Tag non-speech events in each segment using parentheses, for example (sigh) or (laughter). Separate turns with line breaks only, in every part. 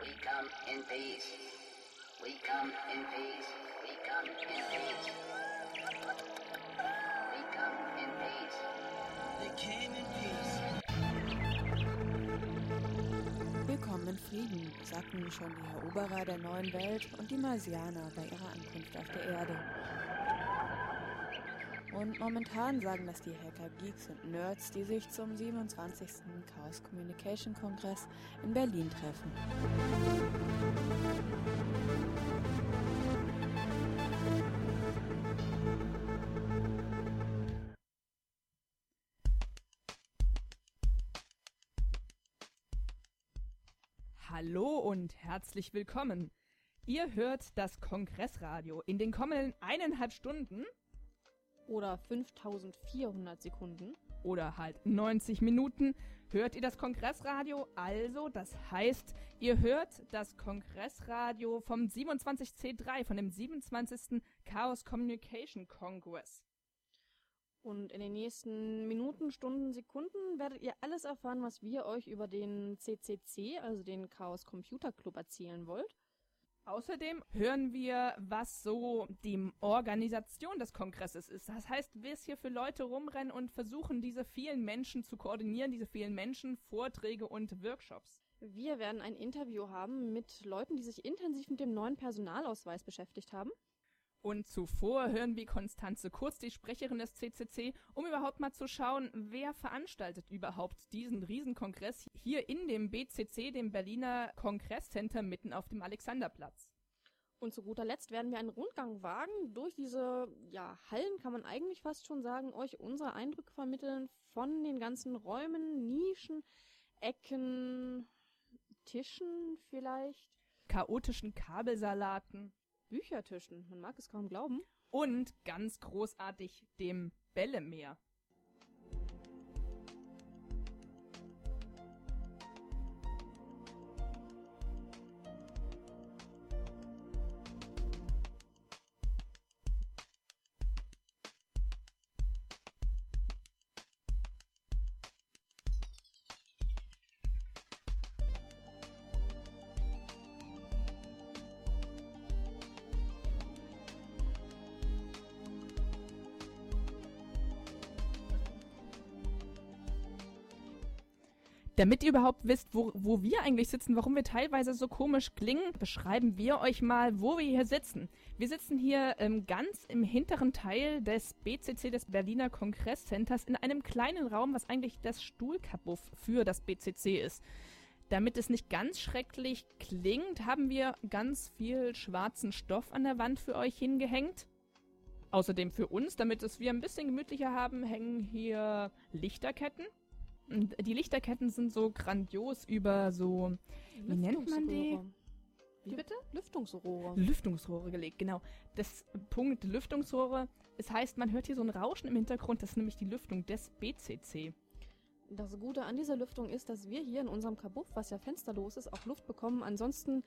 We come in peace. We come in peace. We come in peace. We come in peace.
They came in peace.
Willkommen in Frieden, sagten schon die Eroberer der neuen Welt und die Marsianer bei ihrer Ankunft auf der Erde. Und momentan sagen das die Hacker, Geeks und Nerds, die sich zum 27. Chaos Communication Kongress in Berlin treffen.
Hallo und herzlich willkommen. Ihr hört das Kongressradio. In den kommenden eineinhalb Stunden
oder 5400 Sekunden.
oder halt 90 Minuten hört ihr das Kongressradio. Also, das heißt, ihr hört das Kongressradio vom 27C3, von dem 27. Chaos Communication Congress.
Und in den nächsten Minuten, Stunden, Sekunden werdet ihr alles erfahren, was wir euch über den CCC, also den Chaos Computer Club, erzählen wollt.
Außerdem hören wir, was so die Organisation des Kongresses ist. Das heißt, was hier für Leute rumrennen und versuchen, diese vielen Menschen zu koordinieren, diese vielen Menschen, Vorträge und Workshops.
Wir werden ein Interview haben mit Leuten, die sich intensiv mit dem neuen Personalausweis beschäftigt haben.
Und zuvor hören wir Konstanze Kurz, die Sprecherin des CCC, um überhaupt mal zu schauen, wer veranstaltet überhaupt diesen Riesenkongress hier in dem BCC, dem Berliner Kongresscenter mitten auf dem Alexanderplatz.
Und zu guter Letzt werden wir einen Rundgang wagen. Durch diese ja, Hallen, kann man eigentlich fast schon sagen, euch unsere Eindrücke vermitteln von den ganzen Räumen, Nischen, Ecken, Tischen vielleicht,
Chaotischen Kabelsalaten
Büchertischen, man mag es kaum glauben.
und ganz großartig dem Bällemeer. Damit ihr überhaupt wisst, wo, wo wir eigentlich sitzen, warum wir teilweise so komisch klingen, beschreiben wir euch mal, wo wir hier sitzen. Wir sitzen hier ähm, ganz im hinteren Teil des BCC, des Berliner Kongresscenters, in einem kleinen Raum, was eigentlich das Stuhlkabuff für das BCC ist. Damit es nicht ganz schrecklich klingt, haben wir ganz viel schwarzen Stoff an der Wand für euch hingehängt. Außerdem für uns, damit es wir ein bisschen gemütlicher haben, hängen hier Lichterketten. Die Lichterketten sind so grandios über so, wie nennt man die? Wie bitte?
Lüftungsrohre.
Lüftungsrohre gelegt, genau. Das Punkt Lüftungsrohre, es heißt, man hört hier so ein Rauschen im Hintergrund, das ist nämlich die Lüftung des BCC.
Das Gute an dieser Lüftung ist, dass wir hier in unserem Kabuff, was ja fensterlos ist, auch Luft bekommen. Ansonsten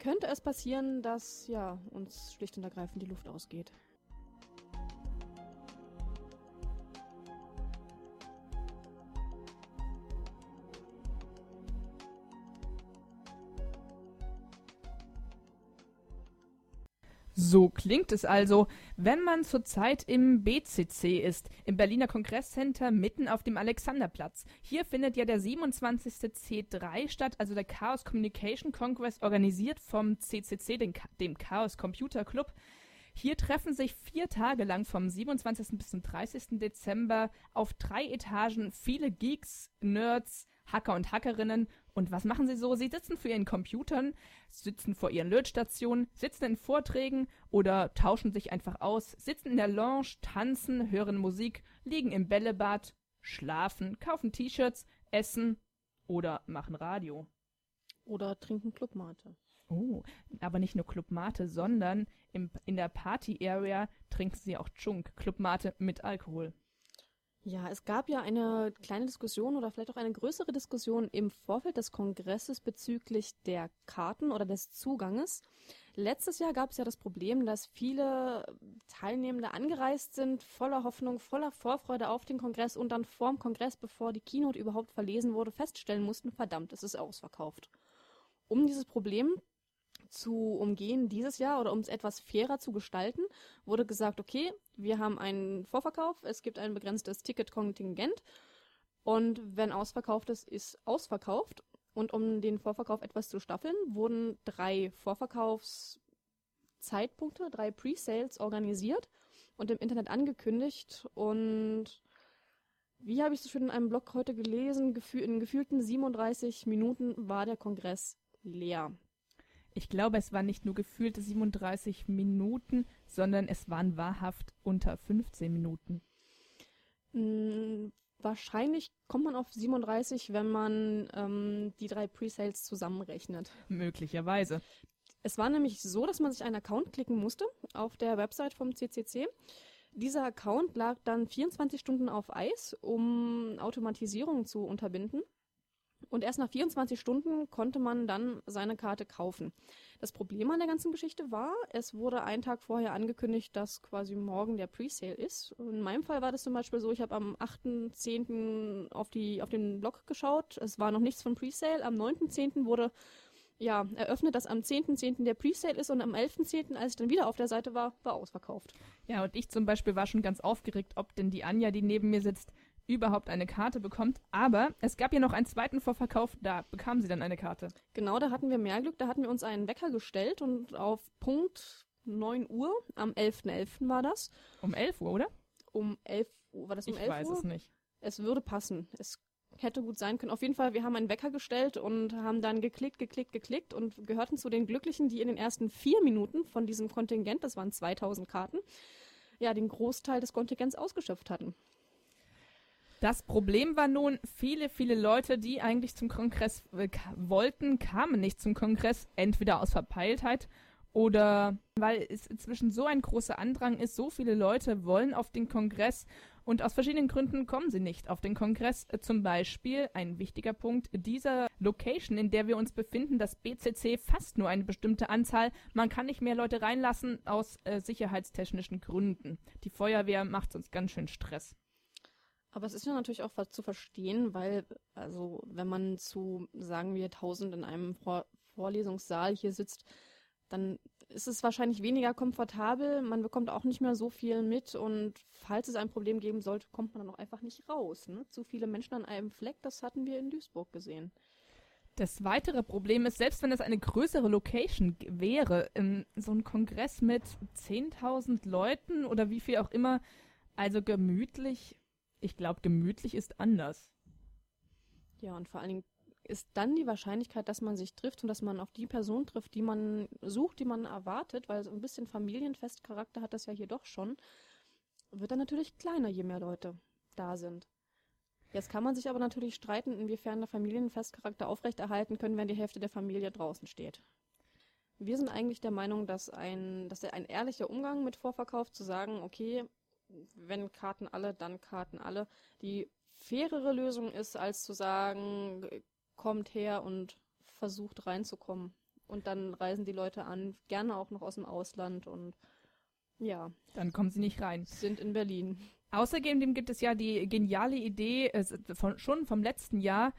könnte es passieren, dass ja uns schlicht und ergreifend die Luft ausgeht.
So klingt es also, wenn man zurzeit im BCC ist, im Berliner Kongresscenter mitten auf dem Alexanderplatz. Hier findet ja der 27. C3 statt, also der Chaos Communication Congress, organisiert vom CCC, dem, Cha- dem Chaos Computer Club. Hier treffen sich vier Tage lang vom 27. bis zum 30. Dezember auf drei Etagen viele Geeks, Nerds, Hacker und Hackerinnen. Und was machen sie so? Sie sitzen für ihren Computern, sitzen vor ihren Lötstationen, sitzen in Vorträgen oder tauschen sich einfach aus, sitzen in der Lounge, tanzen, hören Musik, liegen im Bällebad, schlafen, kaufen T-Shirts, essen oder machen Radio.
Oder trinken Clubmate.
Oh, aber nicht nur Club Mate, sondern im, in der Party-Area trinken sie auch Chunk, Club Mate mit Alkohol.
Ja, es gab ja eine kleine Diskussion oder vielleicht auch eine größere Diskussion im Vorfeld des Kongresses bezüglich der Karten oder des Zuganges. Letztes Jahr gab es ja das Problem, dass viele Teilnehmende angereist sind, voller Hoffnung, voller Vorfreude auf den Kongress und dann vorm Kongress, bevor die Keynote überhaupt verlesen wurde, feststellen mussten, verdammt, es ist ausverkauft. um dieses Problem zu umgehen dieses Jahr oder um es etwas fairer zu gestalten, wurde gesagt, okay, wir haben einen Vorverkauf, es gibt ein begrenztes Ticketkontingent und wenn ausverkauft ist, ist ausverkauft. Und um den Vorverkauf etwas zu staffeln, wurden drei Vorverkaufszeitpunkte, drei Pre-Sales organisiert und im Internet angekündigt. Und wie habe ich so schön in einem Blog heute gelesen, in gefühlten 37 Minuten war der Kongress leer.
Ich glaube, es waren nicht nur gefühlte 37 Minuten, sondern es waren wahrhaft unter 15 Minuten.
Mm, wahrscheinlich kommt man auf 37, wenn man ähm, die drei Presales zusammenrechnet.
Möglicherweise.
Es war nämlich so, dass man sich einen Account klicken musste auf der Website vom CCC. Dieser Account lag dann 24 Stunden auf Eis, um Automatisierung zu unterbinden. Und erst nach 24 Stunden konnte man dann seine Karte kaufen. Das Problem an der ganzen Geschichte war, es wurde einen Tag vorher angekündigt, dass quasi morgen der Presale ist. In meinem Fall war das zum Beispiel so, ich habe am 8.10. Auf, auf den Blog geschaut. Es war noch nichts von Presale. Am 9.10. wurde ja, eröffnet, dass am 10.10. .10. der Presale ist und am 11.10., als ich dann wieder auf der Seite war, war ausverkauft.
Ja, und ich zum Beispiel war schon ganz aufgeregt, ob denn die Anja, die neben mir sitzt, überhaupt eine Karte bekommt. Aber es gab ja noch einen zweiten Vorverkauf, da bekam sie dann eine Karte.
Genau, da hatten wir mehr Glück. Da hatten wir uns einen Wecker gestellt und auf Punkt 9 Uhr, am 11.11. .11. war das.
Um 11 Uhr, oder?
Um 11 Uhr, war das um
ich
11 Uhr?
Ich weiß es nicht.
Es würde passen. Es hätte gut sein können. Auf jeden Fall, wir haben einen Wecker gestellt und haben dann geklickt, geklickt, geklickt und gehörten zu den Glücklichen, die in den ersten vier Minuten von diesem Kontingent, das waren 2000 Karten, ja, den Großteil des Kontingents ausgeschöpft hatten.
Das Problem war nun, viele, viele Leute, die eigentlich zum Kongress äh, wollten, kamen nicht zum Kongress, entweder aus Verpeiltheit oder weil es inzwischen so ein großer Andrang ist, so viele Leute wollen auf den Kongress und aus verschiedenen Gründen kommen sie nicht auf den Kongress. Zum Beispiel ein wichtiger Punkt dieser Location, in der wir uns befinden, das BCC fast nur eine bestimmte Anzahl. Man kann nicht mehr Leute reinlassen aus äh, sicherheitstechnischen Gründen. Die Feuerwehr macht uns ganz schön Stress.
Aber es ist ja natürlich auch zu verstehen, weil, also, wenn man zu, sagen wir, tausend in einem Vor Vorlesungssaal hier sitzt, dann ist es wahrscheinlich weniger komfortabel. Man bekommt auch nicht mehr so viel mit und falls es ein Problem geben sollte, kommt man dann auch einfach nicht raus. Ne? Zu viele Menschen an einem Fleck, das hatten wir in Duisburg gesehen.
Das weitere Problem ist, selbst wenn es eine größere Location wäre, so ein Kongress mit 10.000 Leuten oder wie viel auch immer, also gemütlich ich glaube, gemütlich ist anders.
Ja, und vor allen Dingen ist dann die Wahrscheinlichkeit, dass man sich trifft und dass man auf die Person trifft, die man sucht, die man erwartet, weil so ein bisschen Familienfestcharakter hat das ja hier doch schon, wird dann natürlich kleiner, je mehr Leute da sind. Jetzt kann man sich aber natürlich streiten, inwiefern der Familienfestcharakter aufrechterhalten können, wenn die Hälfte der Familie draußen steht. Wir sind eigentlich der Meinung, dass ein, dass ein ehrlicher Umgang mit Vorverkauf zu sagen, okay, wenn Karten alle, dann Karten alle, die fairere Lösung ist, als zu sagen, kommt her und versucht reinzukommen. Und dann reisen die Leute an, gerne auch noch aus dem Ausland und ja.
Dann kommen sie nicht rein.
Sind in Berlin.
Außerdem gibt es ja die geniale Idee, äh, von, schon vom letzten Jahr,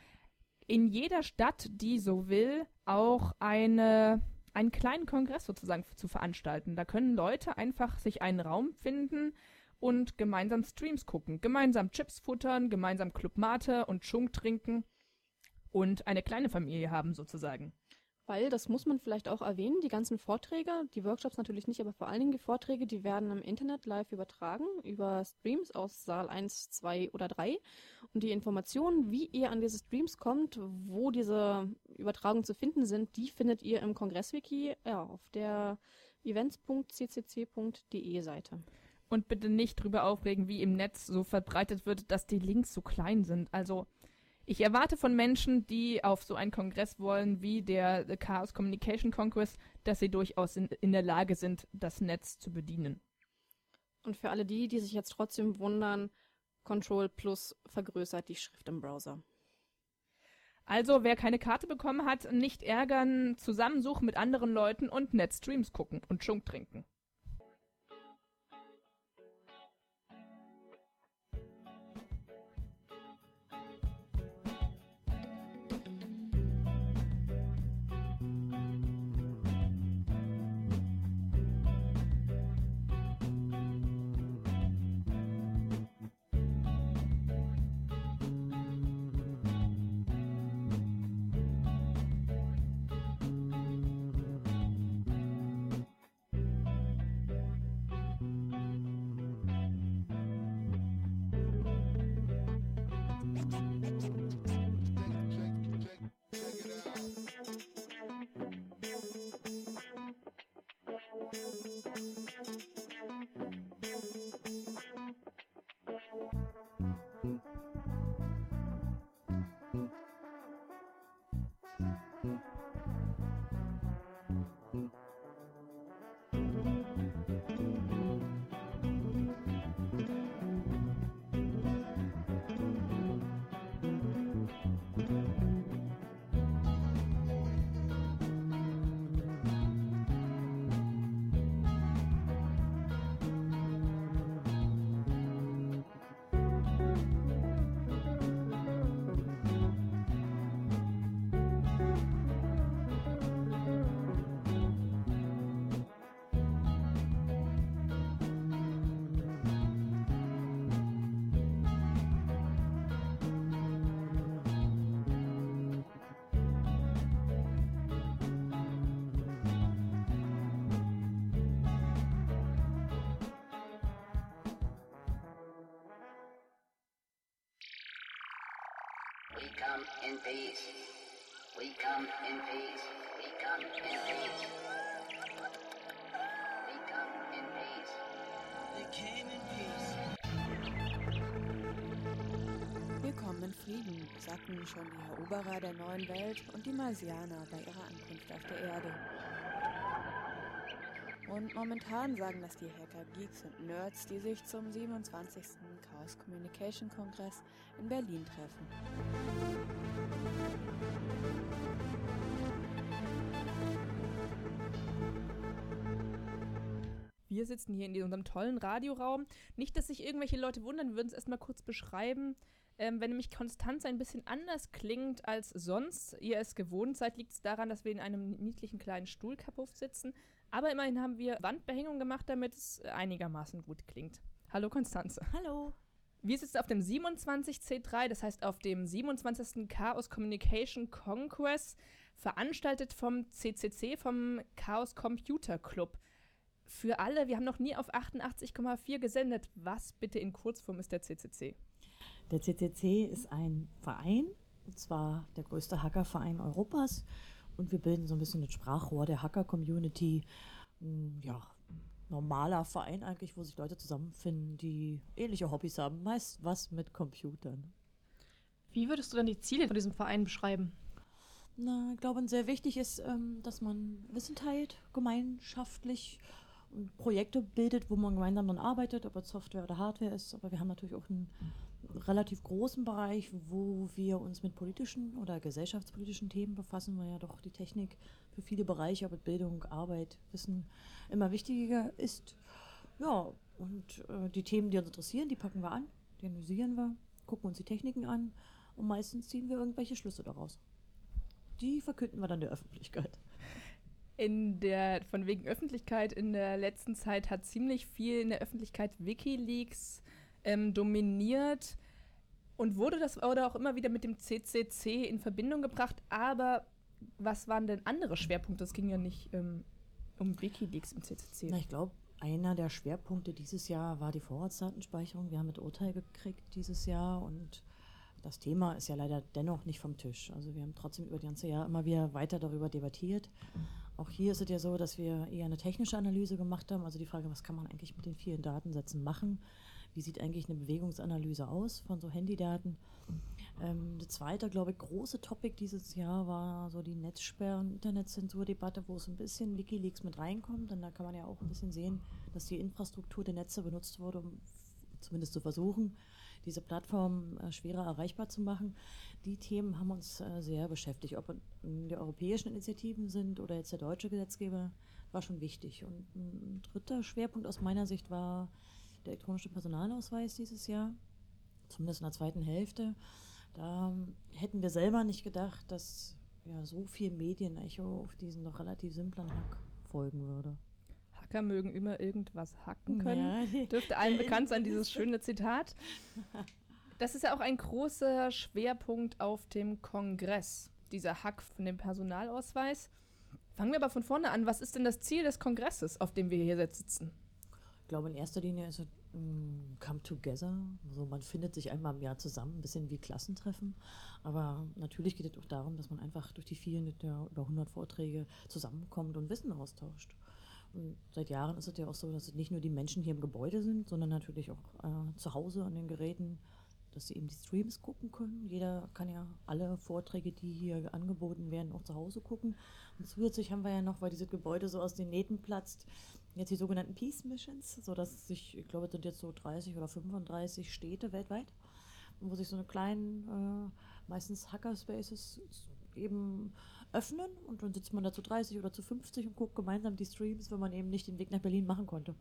in jeder Stadt, die so will, auch eine, einen kleinen Kongress sozusagen zu veranstalten. Da können Leute einfach sich einen Raum finden, und gemeinsam Streams gucken, gemeinsam Chips futtern, gemeinsam Club Mate und Schunk trinken und eine kleine Familie haben sozusagen.
Weil, das muss man vielleicht auch erwähnen, die ganzen Vorträge, die Workshops natürlich nicht, aber vor allen Dingen die Vorträge, die werden im Internet live übertragen, über Streams aus Saal 1, 2 oder 3. Und die Informationen, wie ihr an diese Streams kommt, wo diese Übertragungen zu finden sind, die findet ihr im Kongresswiki ja, auf der events.ccc.de Seite.
Und bitte nicht drüber aufregen, wie im Netz so verbreitet wird, dass die Links so klein sind. Also ich erwarte von Menschen, die auf so einen Kongress wollen wie der Chaos Communication Congress, dass sie durchaus in, in der Lage sind, das Netz zu bedienen.
Und für alle die, die sich jetzt trotzdem wundern, Control Plus vergrößert die Schrift im Browser.
Also, wer keine Karte bekommen hat, nicht ärgern, zusammensuchen mit anderen Leuten und Netstreams gucken und Schunk trinken.
We come in peace. We come in peace. We come in peace. We come in peace.
They came in peace.
Wir kommen in Frieden, sagten schon die Eroberer der neuen Welt und die Marsianer bei ihrer Ankunft auf der Erde. Und momentan sagen das die Hacker, Geeks und Nerds, die sich zum 27. Chaos Communication Kongress in Berlin treffen.
Wir sitzen hier in unserem tollen Radioraum. Nicht, dass sich irgendwelche Leute wundern, wir würden es erstmal kurz beschreiben. Ähm, wenn nämlich Konstanz ein bisschen anders klingt als sonst, ihr es gewohnt seid, liegt es daran, dass wir in einem niedlichen kleinen Stuhlkapuff sitzen. Aber immerhin haben wir Wandbehängung gemacht, damit es einigermaßen gut klingt. Hallo Konstanze.
Hallo.
Wir sitzen auf dem 27C3, das heißt auf dem 27. Chaos Communication Congress, veranstaltet vom CCC, vom Chaos Computer Club. Für alle, wir haben noch nie auf 88,4 gesendet. Was bitte in Kurzform ist der CCC?
Der CCC ist ein Verein, und zwar der größte Hackerverein Europas. Und wir bilden so ein bisschen das Sprachrohr der Hacker-Community. Hm, Ja, normaler Verein eigentlich, wo sich Leute zusammenfinden, die ähnliche Hobbys haben. Meist was mit Computern.
Wie würdest du denn die Ziele von diesem Verein beschreiben?
Na, ich glaube, sehr wichtig ist, ähm, dass man Wissen teilt, gemeinschaftlich Projekte bildet, wo man gemeinsam dann arbeitet, ob es Software oder Hardware ist. Aber wir haben natürlich auch einen relativ großen Bereich, wo wir uns mit politischen oder gesellschaftspolitischen Themen befassen, weil ja doch die Technik für viele Bereiche, ob es Bildung, Arbeit, Wissen, immer wichtiger ist. Ja, und äh, die Themen, die uns interessieren, die packen wir an, die analysieren wir, gucken uns die Techniken an und meistens ziehen wir irgendwelche Schlüsse daraus. Die verkünden wir dann der Öffentlichkeit.
In der, von wegen Öffentlichkeit, in der letzten Zeit hat ziemlich viel in der Öffentlichkeit Wikileaks ähm, dominiert und wurde das wurde auch immer wieder mit dem CCC in Verbindung gebracht. Aber was waren denn andere Schwerpunkte? Es ging ja nicht ähm, um Wikileaks im CCC.
Na, ich glaube, einer der Schwerpunkte dieses Jahr war die Vorratsdatenspeicherung. Wir haben mit Urteil gekriegt dieses Jahr und das Thema ist ja leider dennoch nicht vom Tisch. Also wir haben trotzdem über das ganze Jahr immer wieder weiter darüber debattiert. Auch hier ist es ja so, dass wir eher eine technische Analyse gemacht haben. Also die Frage, was kann man eigentlich mit den vielen Datensätzen machen? Wie sieht eigentlich eine Bewegungsanalyse aus von so Handydaten? Ähm, das zweite, glaube ich, große Topic dieses Jahr war so die Netzsperren, Internetzensurdebatte, wo es ein bisschen Wikileaks mit reinkommt. Denn da kann man ja auch ein bisschen sehen, dass die Infrastruktur der Netze benutzt wurde, um zumindest zu versuchen, diese Plattform äh, schwerer erreichbar zu machen. Die Themen haben uns äh, sehr beschäftigt. Ob die europäischen Initiativen sind oder jetzt der deutsche Gesetzgeber, war schon wichtig. Und ein dritter Schwerpunkt aus meiner Sicht war der elektronische Personalausweis dieses Jahr, zumindest in der zweiten Hälfte. Da hätten wir selber nicht gedacht, dass ja, so viel Medienecho auf diesen noch relativ simplen Hack folgen würde.
Hacker mögen immer irgendwas hacken können.
Ja,
Dürfte allen (laughs) bekannt sein, dieses schöne Zitat. Das ist ja auch ein großer Schwerpunkt auf dem Kongress, dieser Hack von dem Personalausweis. Fangen wir aber von vorne an. Was ist denn das Ziel des Kongresses, auf dem wir hier jetzt sitzen?
Ich glaube, in erster Linie ist es mm, Come Together. Also man findet sich einmal im Jahr zusammen, ein bisschen wie Klassentreffen. Aber natürlich geht es auch darum, dass man einfach durch die vielen über 100 Vorträge zusammenkommt und Wissen austauscht. Und seit Jahren ist es ja auch so, dass nicht nur die Menschen hier im Gebäude sind, sondern natürlich auch äh, zu Hause an den Geräten, dass sie eben die Streams gucken können. Jeder kann ja alle Vorträge, die hier angeboten werden, auch zu Hause gucken. Und zusätzlich haben wir ja noch, weil dieses Gebäude so aus den Nähten platzt, jetzt die sogenannten Peace Missions, sodass sich, ich glaube, es sind jetzt so 30 oder 35 Städte weltweit, wo sich so eine kleinen, äh, meistens Hackerspaces eben öffnen und dann sitzt man da zu 30 oder zu 50 und guckt gemeinsam die Streams, wenn man eben nicht den Weg nach Berlin machen konnte.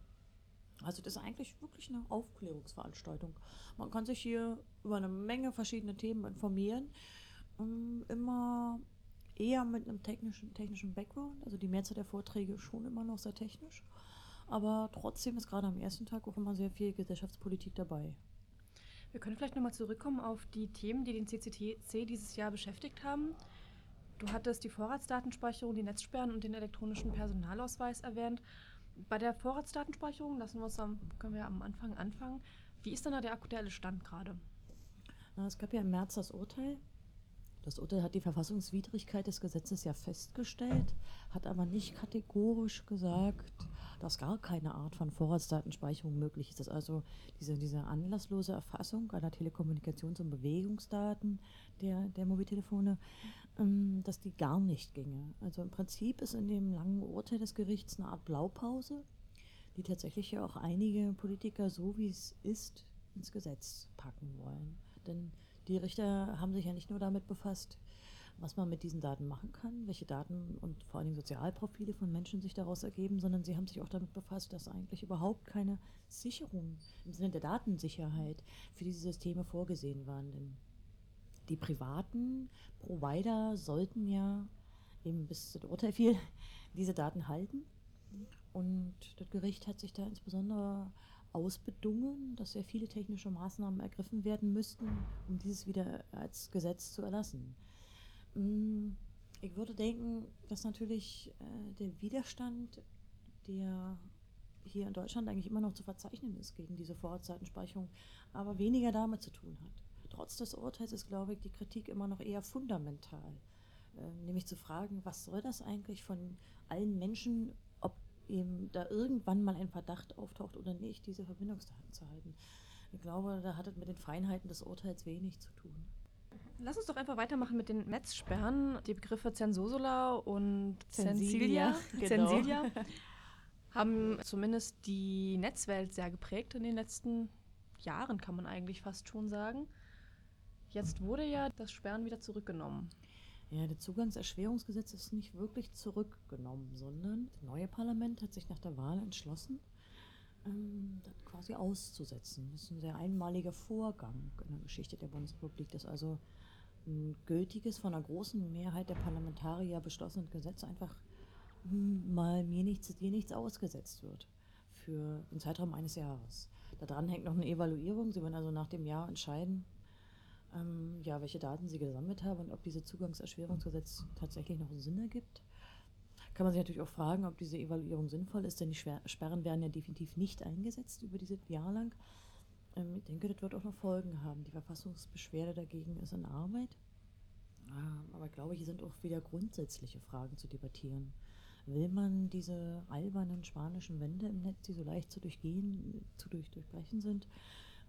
Also das ist eigentlich wirklich eine Aufklärungsveranstaltung. Man kann sich hier über eine Menge verschiedene Themen informieren. Ähm, Immer eher mit einem technischen, technischen Background. Also die Mehrzahl der Vorträge schon immer noch sehr technisch. Aber trotzdem ist gerade am ersten Tag auch immer sehr viel Gesellschaftspolitik dabei.
Wir können vielleicht nochmal zurückkommen auf die Themen, die den CCTC dieses Jahr beschäftigt haben. Du hattest die Vorratsdatenspeicherung, die Netzsperren und den elektronischen Personalausweis erwähnt. Bei der Vorratsdatenspeicherung lassen wir uns am, können wir am Anfang anfangen. Wie ist denn da der aktuelle Stand gerade?
Es gab ja im März das Urteil Das Urteil hat die Verfassungswidrigkeit des Gesetzes ja festgestellt, hat aber nicht kategorisch gesagt, dass gar keine Art von Vorratsdatenspeicherung möglich ist. Also diese, diese anlasslose Erfassung einer Telekommunikations- und Bewegungsdaten der, der Mobiltelefone, ähm, dass die gar nicht ginge. Also im Prinzip ist in dem langen Urteil des Gerichts eine Art Blaupause, die tatsächlich ja auch einige Politiker so wie es ist ins Gesetz packen wollen. Denn die Richter haben sich ja nicht nur damit befasst, was man mit diesen Daten machen kann, welche Daten und vor allem Sozialprofile von Menschen sich daraus ergeben, sondern sie haben sich auch damit befasst, dass eigentlich überhaupt keine Sicherung im Sinne der Datensicherheit für diese Systeme vorgesehen waren. Denn die privaten Provider sollten ja eben bis das Urteil fiel, diese Daten halten. Und das Gericht hat sich da insbesondere ausbedungen, dass sehr viele technische Maßnahmen ergriffen werden müssten, um dieses wieder als Gesetz zu erlassen. Mm, ich würde denken, dass natürlich äh, der Widerstand, der hier in Deutschland eigentlich immer noch zu verzeichnen ist gegen diese Vorratsdatenspeicherung, aber weniger damit zu tun hat. Trotz des Urteils ist, glaube ich, die Kritik immer noch eher fundamental. Äh, nämlich zu fragen, was soll das eigentlich von allen Menschen eben da irgendwann mal ein Verdacht auftaucht oder nicht, diese Verbindungsdaten zu halten. Ich glaube, da hat es mit den Feinheiten des Urteils wenig zu tun.
Lass uns doch einfach weitermachen mit den Netzsperren. Die Begriffe Zensusula und Zensilia,
genau.
Zensilia (laughs) haben zumindest die Netzwelt sehr geprägt in den letzten Jahren, kann man eigentlich fast schon sagen. Jetzt wurde ja das Sperren wieder zurückgenommen.
Ja, das Zugangserschwerungsgesetz ist nicht wirklich zurückgenommen, sondern das neue Parlament hat sich nach der Wahl entschlossen, ähm, das quasi auszusetzen. Das ist ein sehr einmaliger Vorgang in der Geschichte der Bundesrepublik, dass also ein gültiges, von einer großen Mehrheit der Parlamentarier beschlossenes Gesetz einfach hm, mal mir nichts, dir nichts ausgesetzt wird für den Zeitraum eines Jahres. Daran hängt noch eine Evaluierung. Sie werden also nach dem Jahr entscheiden, ähm, ja, welche Daten sie gesammelt haben und ob dieses Zugangserschwerungsgesetz tatsächlich noch Sinn ergibt. Kann man sich natürlich auch fragen, ob diese Evaluierung sinnvoll ist, denn die Sperren werden ja definitiv nicht eingesetzt über dieses Jahr lang. Ähm, ich denke, das wird auch noch Folgen haben. Die Verfassungsbeschwerde dagegen ist in Arbeit. Ähm, aber ich glaube, hier sind auch wieder grundsätzliche Fragen zu debattieren. Will man diese albernen spanischen Wände im Netz, die so leicht zu durchgehen, zu durch, durchbrechen sind,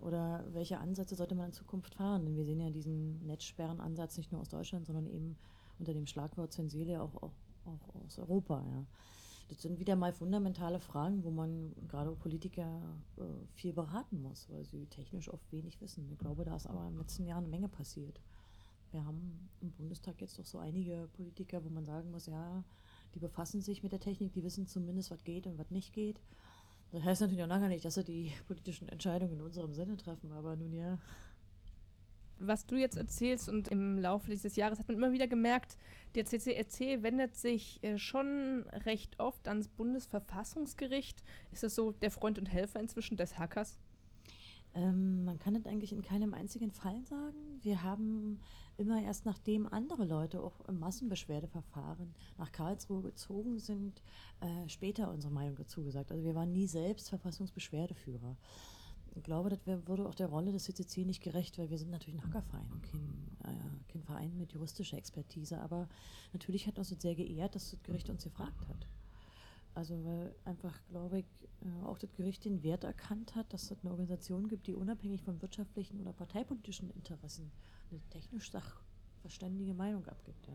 oder welche Ansätze sollte man in Zukunft fahren? Denn wir sehen ja diesen Netzsperrenansatz nicht nur aus Deutschland, sondern eben unter dem Schlagwort Zensile auch, auch, auch aus Europa. Ja. Das sind wieder mal fundamentale Fragen, wo man gerade Politiker äh, viel beraten muss, weil sie technisch oft wenig wissen. Ich glaube, da ist aber im letzten Jahr eine Menge passiert. Wir haben im Bundestag jetzt doch so einige Politiker, wo man sagen muss, ja, die befassen sich mit der Technik, die wissen zumindest, was geht und was nicht geht. Das heißt natürlich auch lange nicht, dass sie die politischen Entscheidungen in unserem Sinne treffen, aber nun ja.
Was du jetzt erzählst und im Laufe dieses Jahres hat man immer wieder gemerkt, der CCRC wendet sich äh, schon recht oft ans Bundesverfassungsgericht. Ist das so der Freund und Helfer inzwischen des Hackers?
Ähm, man kann das eigentlich in keinem einzigen Fall sagen. Wir haben immer erst nachdem andere Leute auch im Massenbeschwerdeverfahren nach Karlsruhe gezogen sind, äh, später unsere Meinung dazu gesagt. Also wir waren nie selbst Verfassungsbeschwerdeführer. Ich glaube, das würde auch der Rolle des CCC nicht gerecht, weil wir sind natürlich ein Hackerverein und kein, äh, kein Verein mit juristischer Expertise. Aber natürlich hat uns das sehr geehrt, dass das Gericht uns gefragt hat. Also weil einfach, glaube ich, äh, auch das Gericht den Wert erkannt hat, dass es eine Organisation gibt, die unabhängig von wirtschaftlichen oder parteipolitischen Interessen eine technisch sachverständige Meinung abgibt. Ja.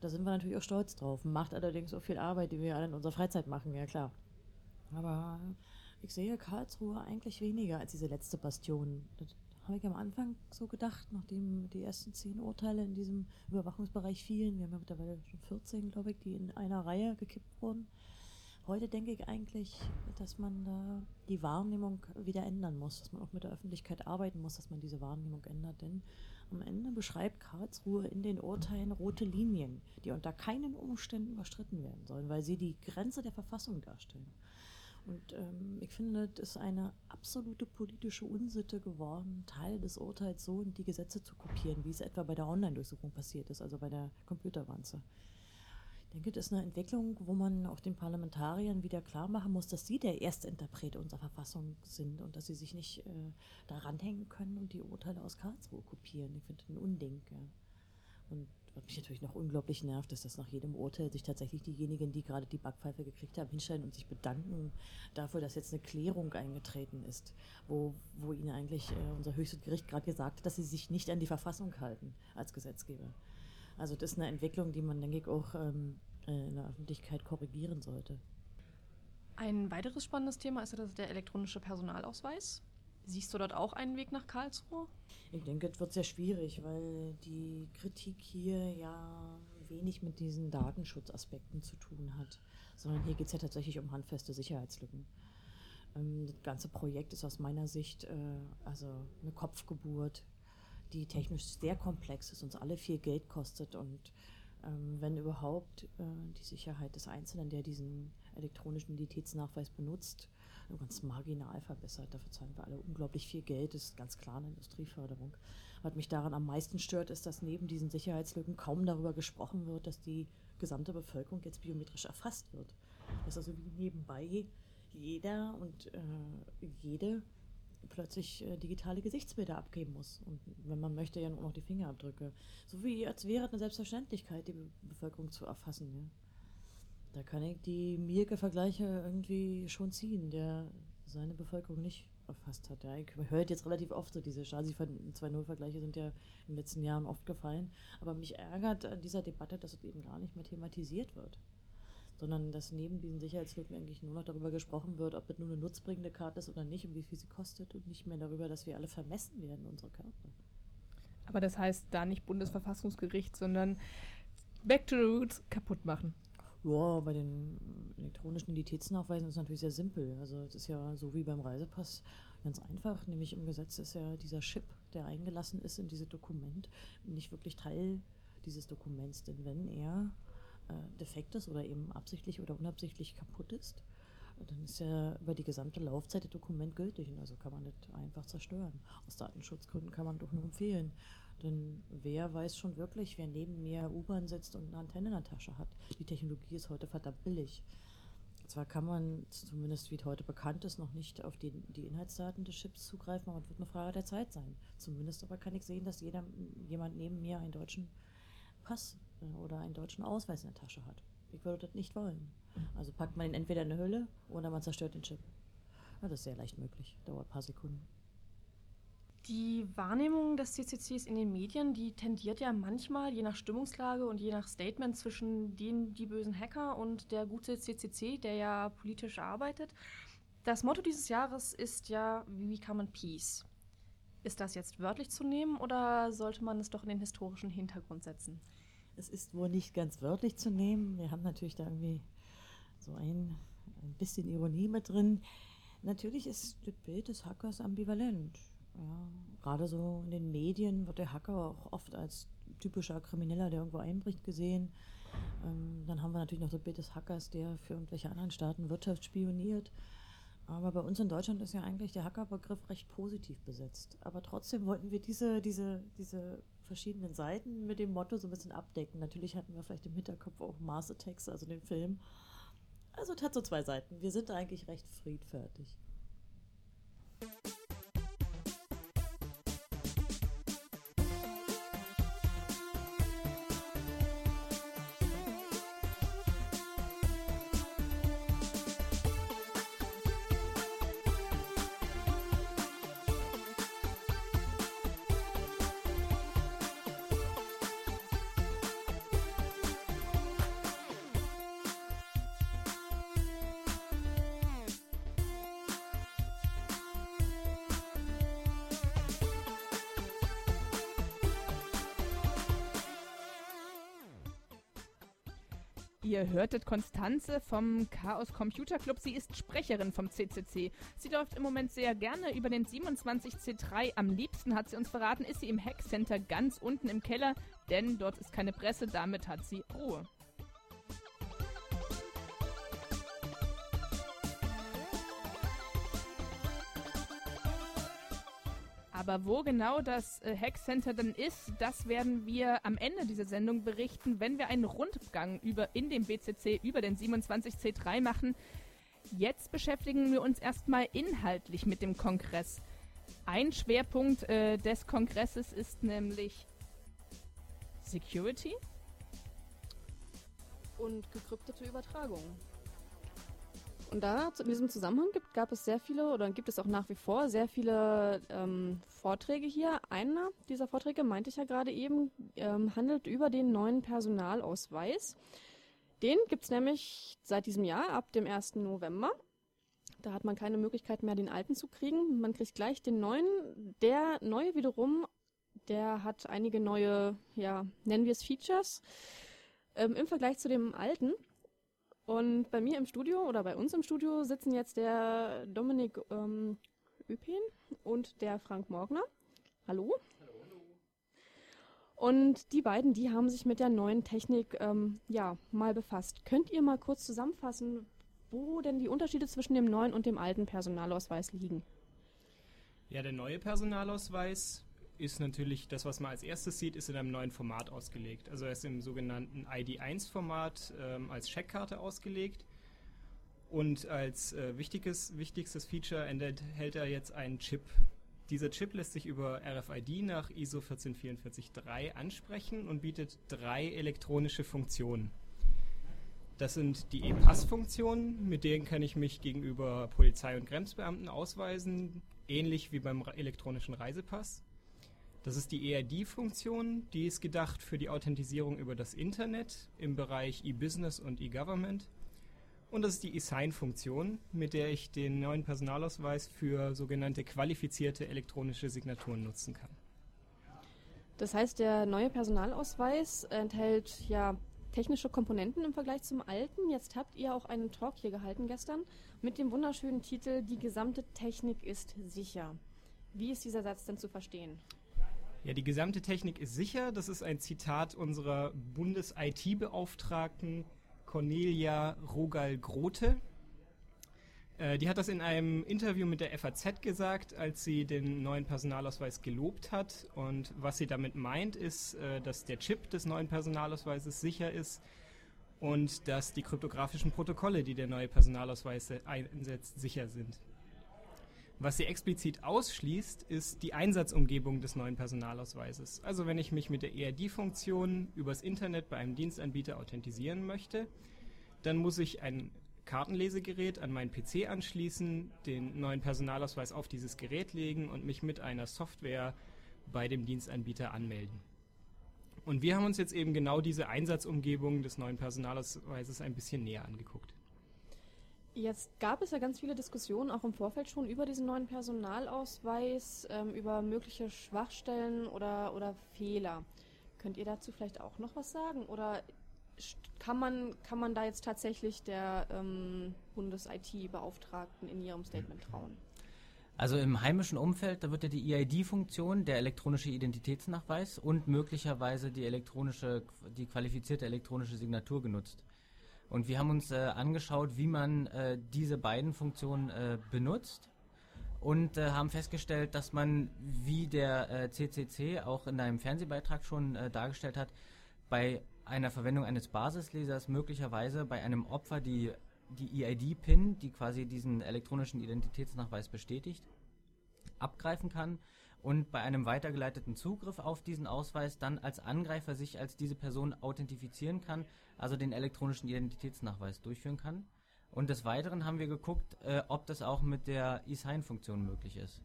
Da sind wir natürlich auch stolz drauf. Macht allerdings auch viel Arbeit, die wir alle in unserer Freizeit machen, ja klar. Aber ich sehe Karlsruhe eigentlich weniger als diese letzte Bastion. Das habe ich am Anfang so gedacht, nachdem die ersten zehn Urteile in diesem Überwachungsbereich fielen. Wir haben ja mittlerweile schon 14, glaube ich, die in einer Reihe gekippt wurden. Heute denke ich eigentlich, dass man da die Wahrnehmung wieder ändern muss, dass man auch mit der Öffentlichkeit arbeiten muss, dass man diese Wahrnehmung ändert. Denn am Ende beschreibt Karlsruhe in den Urteilen rote Linien, die unter keinen Umständen überstritten werden sollen, weil sie die Grenze der Verfassung darstellen. Und ähm, ich finde, das ist eine absolute politische Unsitte geworden, Teil des Urteils so in die Gesetze zu kopieren, wie es etwa bei der Online-Durchsuchung passiert ist, also bei der Computerwanze. Denke, das ist eine Entwicklung, wo man auch den Parlamentariern wieder klar machen muss, dass sie der Erstinterpret unserer Verfassung sind und dass sie sich nicht äh, daran hängen können und die Urteile aus Karlsruhe kopieren. Ich finde das ein Unding. Ja. Und was mich natürlich noch unglaublich nervt, ist, dass nach jedem Urteil sich tatsächlich diejenigen, die gerade die Backpfeife gekriegt haben, hinstellen und sich bedanken dafür, dass jetzt eine Klärung eingetreten ist, wo, wo ihnen eigentlich äh, unser höchstes Gericht gerade gesagt hat, dass sie sich nicht an die Verfassung halten als Gesetzgeber. Also das ist eine Entwicklung, die man, denke ich, auch ähm, in der Öffentlichkeit korrigieren sollte.
Ein weiteres spannendes Thema ist ja der elektronische Personalausweis. Siehst du dort auch einen Weg nach Karlsruhe?
Ich denke, es wird sehr schwierig, weil die Kritik hier ja wenig mit diesen Datenschutzaspekten zu tun hat, sondern hier geht es ja tatsächlich um handfeste Sicherheitslücken. Ähm, das ganze Projekt ist aus meiner Sicht äh, also eine Kopfgeburt, die technisch sehr komplex ist, uns alle viel Geld kostet und ähm, wenn überhaupt äh, die Sicherheit des Einzelnen, der diesen elektronischen Identitätsnachweis benutzt, nur ganz marginal verbessert. Dafür zahlen wir alle unglaublich viel Geld. Das ist ganz klar eine Industrieförderung. Was mich daran am meisten stört, ist, dass neben diesen Sicherheitslücken kaum darüber gesprochen wird, dass die gesamte Bevölkerung jetzt biometrisch erfasst wird. Dass also wie nebenbei jeder und äh, jede plötzlich äh, digitale Gesichtsbilder abgeben muss. Und wenn man möchte, ja nur noch die Fingerabdrücke. So wie als wäre es eine Selbstverständlichkeit, die Be Bevölkerung zu erfassen. Ja. Da kann ich die Mirke-Vergleiche irgendwie schon ziehen, der seine Bevölkerung nicht erfasst hat. Ja, ich höre jetzt relativ oft so diese Stasi 2.0-Vergleiche sind ja in den letzten Jahren oft gefallen. Aber mich ärgert an dieser Debatte, dass es eben gar nicht mehr thematisiert wird. Sondern dass neben diesen Sicherheitslücken eigentlich nur noch darüber gesprochen wird, ob es nur eine nutzbringende Karte ist oder nicht und wie viel sie kostet und nicht mehr darüber, dass wir alle vermessen werden, unsere Körper.
Aber das heißt da nicht Bundesverfassungsgericht, sondern Back to the Roots kaputt machen.
Ja, bei den elektronischen Identitätsnachweisen ist es natürlich sehr simpel. Also es ist ja so wie beim Reisepass ganz einfach, nämlich im Gesetz ist ja dieser Chip, der eingelassen ist in dieses Dokument, nicht wirklich Teil dieses Dokuments. Denn wenn er äh, defekt ist oder eben absichtlich oder unabsichtlich kaputt ist, dann ist ja über die gesamte Laufzeit das Dokument gültig und also kann man das einfach zerstören. Aus Datenschutzgründen kann man doch nur empfehlen. Denn wer weiß schon wirklich, wer neben mir U-Bahn sitzt und eine Antenne in der Tasche hat. Die Technologie ist heute verdammt billig. Zwar kann man, zumindest wie heute bekannt ist, noch nicht auf die, die Inhaltsdaten des Chips zugreifen, aber es wird eine Frage der Zeit sein. Zumindest aber kann ich sehen, dass jeder, jemand neben mir einen deutschen Pass oder einen deutschen Ausweis in der Tasche hat. Ich würde das nicht wollen. Also packt man ihn entweder in eine Hülle oder man zerstört den Chip. Ja, das ist sehr leicht möglich. Dauert ein paar Sekunden.
Die Wahrnehmung des CCCs in den Medien, die tendiert ja manchmal, je nach Stimmungslage und je nach Statement zwischen den, die bösen Hacker und der gute CCC, der ja politisch arbeitet. Das Motto dieses Jahres ist ja We Become in Peace. Ist das jetzt wörtlich zu nehmen oder sollte man es doch in den historischen Hintergrund setzen?
Es ist wohl nicht ganz wörtlich zu nehmen. Wir haben natürlich da irgendwie so ein, ein bisschen Ironie mit drin. Natürlich ist das Bild des Hackers ambivalent. Ja, gerade so in den Medien wird der Hacker auch oft als typischer Krimineller, der irgendwo einbricht, gesehen. Ähm, dann haben wir natürlich noch das Bild des Hackers, der für irgendwelche anderen Staaten Wirtschaft spioniert. Aber bei uns in Deutschland ist ja eigentlich der Hackerbegriff recht positiv besetzt. Aber trotzdem wollten wir diese, diese, diese verschiedenen Seiten mit dem Motto so ein bisschen abdecken. Natürlich hatten wir vielleicht im Hinterkopf auch Mars Attacks, also den Film. Also es hat so zwei Seiten. Wir sind eigentlich recht friedfertig.
Ihr hörtet Konstanze vom Chaos Computer Club. Sie ist Sprecherin vom CCC. Sie läuft im Moment sehr gerne über den 27C3. Am liebsten hat sie uns verraten, ist sie im Hackcenter ganz unten im Keller, denn dort ist keine Presse, damit hat sie Ruhe. Aber wo genau das äh, Hackcenter dann ist, das werden wir am Ende dieser Sendung berichten, wenn wir einen Rundgang über, in dem BCC über den 27C3 machen. Jetzt beschäftigen wir uns erstmal inhaltlich mit dem Kongress. Ein Schwerpunkt äh, des Kongresses ist nämlich Security?
Und gekryptete Übertragung. Und da, in diesem Zusammenhang gibt, gab es sehr viele, oder gibt es auch nach wie vor sehr viele ähm, Vorträge hier. Einer dieser Vorträge, meinte ich ja gerade eben, ähm, handelt über den neuen Personalausweis. Den gibt es nämlich seit diesem Jahr, ab dem 1. November. Da hat man keine Möglichkeit mehr, den alten zu kriegen. Man kriegt gleich den neuen. Der neue wiederum, der hat einige neue, ja, nennen wir es Features ähm, im Vergleich zu dem alten. Und bei mir im Studio oder bei uns im Studio sitzen jetzt der Dominik ähm, Öpin und der Frank Morgner. Hallo. Und die beiden, die haben sich mit der neuen Technik ähm, ja mal befasst. Könnt ihr mal kurz zusammenfassen, wo denn die Unterschiede zwischen dem neuen und dem alten Personalausweis liegen?
Ja, der neue Personalausweis ist natürlich das, was man als erstes sieht, ist in einem neuen Format ausgelegt. Also er ist im sogenannten ID1-Format ähm, als Checkkarte ausgelegt. Und als äh, wichtiges, wichtigstes Feature enthält er jetzt einen Chip. Dieser Chip lässt sich über RFID nach ISO 14443 ansprechen und bietet drei elektronische Funktionen. Das sind die E-Pass-Funktionen, mit denen kann ich mich gegenüber Polizei und Grenzbeamten ausweisen, ähnlich wie beim elektronischen Reisepass. Das ist die EID-Funktion, die ist gedacht für die Authentisierung über das Internet im Bereich E-Business und E-Government. Und das ist die E-Sign-Funktion, mit der ich den neuen Personalausweis für sogenannte qualifizierte elektronische Signaturen nutzen kann.
Das heißt, der neue Personalausweis enthält ja technische Komponenten im Vergleich zum alten. Jetzt habt ihr auch einen Talk hier gehalten gestern mit dem wunderschönen Titel Die gesamte Technik ist sicher. Wie ist dieser Satz denn zu verstehen?
Ja, die gesamte Technik ist sicher. Das ist ein Zitat unserer Bundes-IT-Beauftragten Cornelia Rogal-Grote. Äh, die hat das in einem Interview mit der FAZ gesagt, als sie den neuen Personalausweis gelobt hat. Und was sie damit meint, ist, äh, dass der Chip des neuen Personalausweises sicher ist und dass die kryptografischen Protokolle, die der neue Personalausweis einsetzt, sicher sind. Was sie explizit ausschließt, ist die Einsatzumgebung des neuen Personalausweises. Also wenn ich mich mit der ERD-Funktion übers Internet bei einem Dienstanbieter authentisieren möchte, dann muss ich ein Kartenlesegerät an meinen PC anschließen, den neuen Personalausweis auf dieses Gerät legen und mich mit einer Software bei dem Dienstanbieter anmelden. Und wir haben uns jetzt eben genau diese Einsatzumgebung des neuen Personalausweises ein bisschen näher angeguckt.
Jetzt gab es ja ganz viele Diskussionen, auch im Vorfeld schon, über diesen neuen Personalausweis, ähm, über mögliche Schwachstellen oder, oder Fehler. Könnt ihr dazu vielleicht auch noch was sagen? Oder kann man, kann man da jetzt tatsächlich der ähm, Bundes-IT-Beauftragten in ihrem Statement trauen?
Also im heimischen Umfeld, da wird ja die EID-Funktion, der elektronische Identitätsnachweis und möglicherweise die elektronische, die qualifizierte elektronische Signatur genutzt. Und wir haben uns äh, angeschaut, wie man äh, diese beiden Funktionen äh, benutzt und äh, haben festgestellt, dass man, wie der CCC äh, auch in einem Fernsehbeitrag schon äh, dargestellt hat, bei einer Verwendung eines Basislesers möglicherweise bei einem Opfer die, die EID-PIN, die quasi diesen elektronischen Identitätsnachweis bestätigt, abgreifen kann und bei einem weitergeleiteten Zugriff auf diesen Ausweis dann als Angreifer sich als diese Person authentifizieren kann, also den elektronischen Identitätsnachweis durchführen kann. Und des Weiteren haben wir geguckt, äh, ob das auch mit der e-Sign-Funktion möglich ist.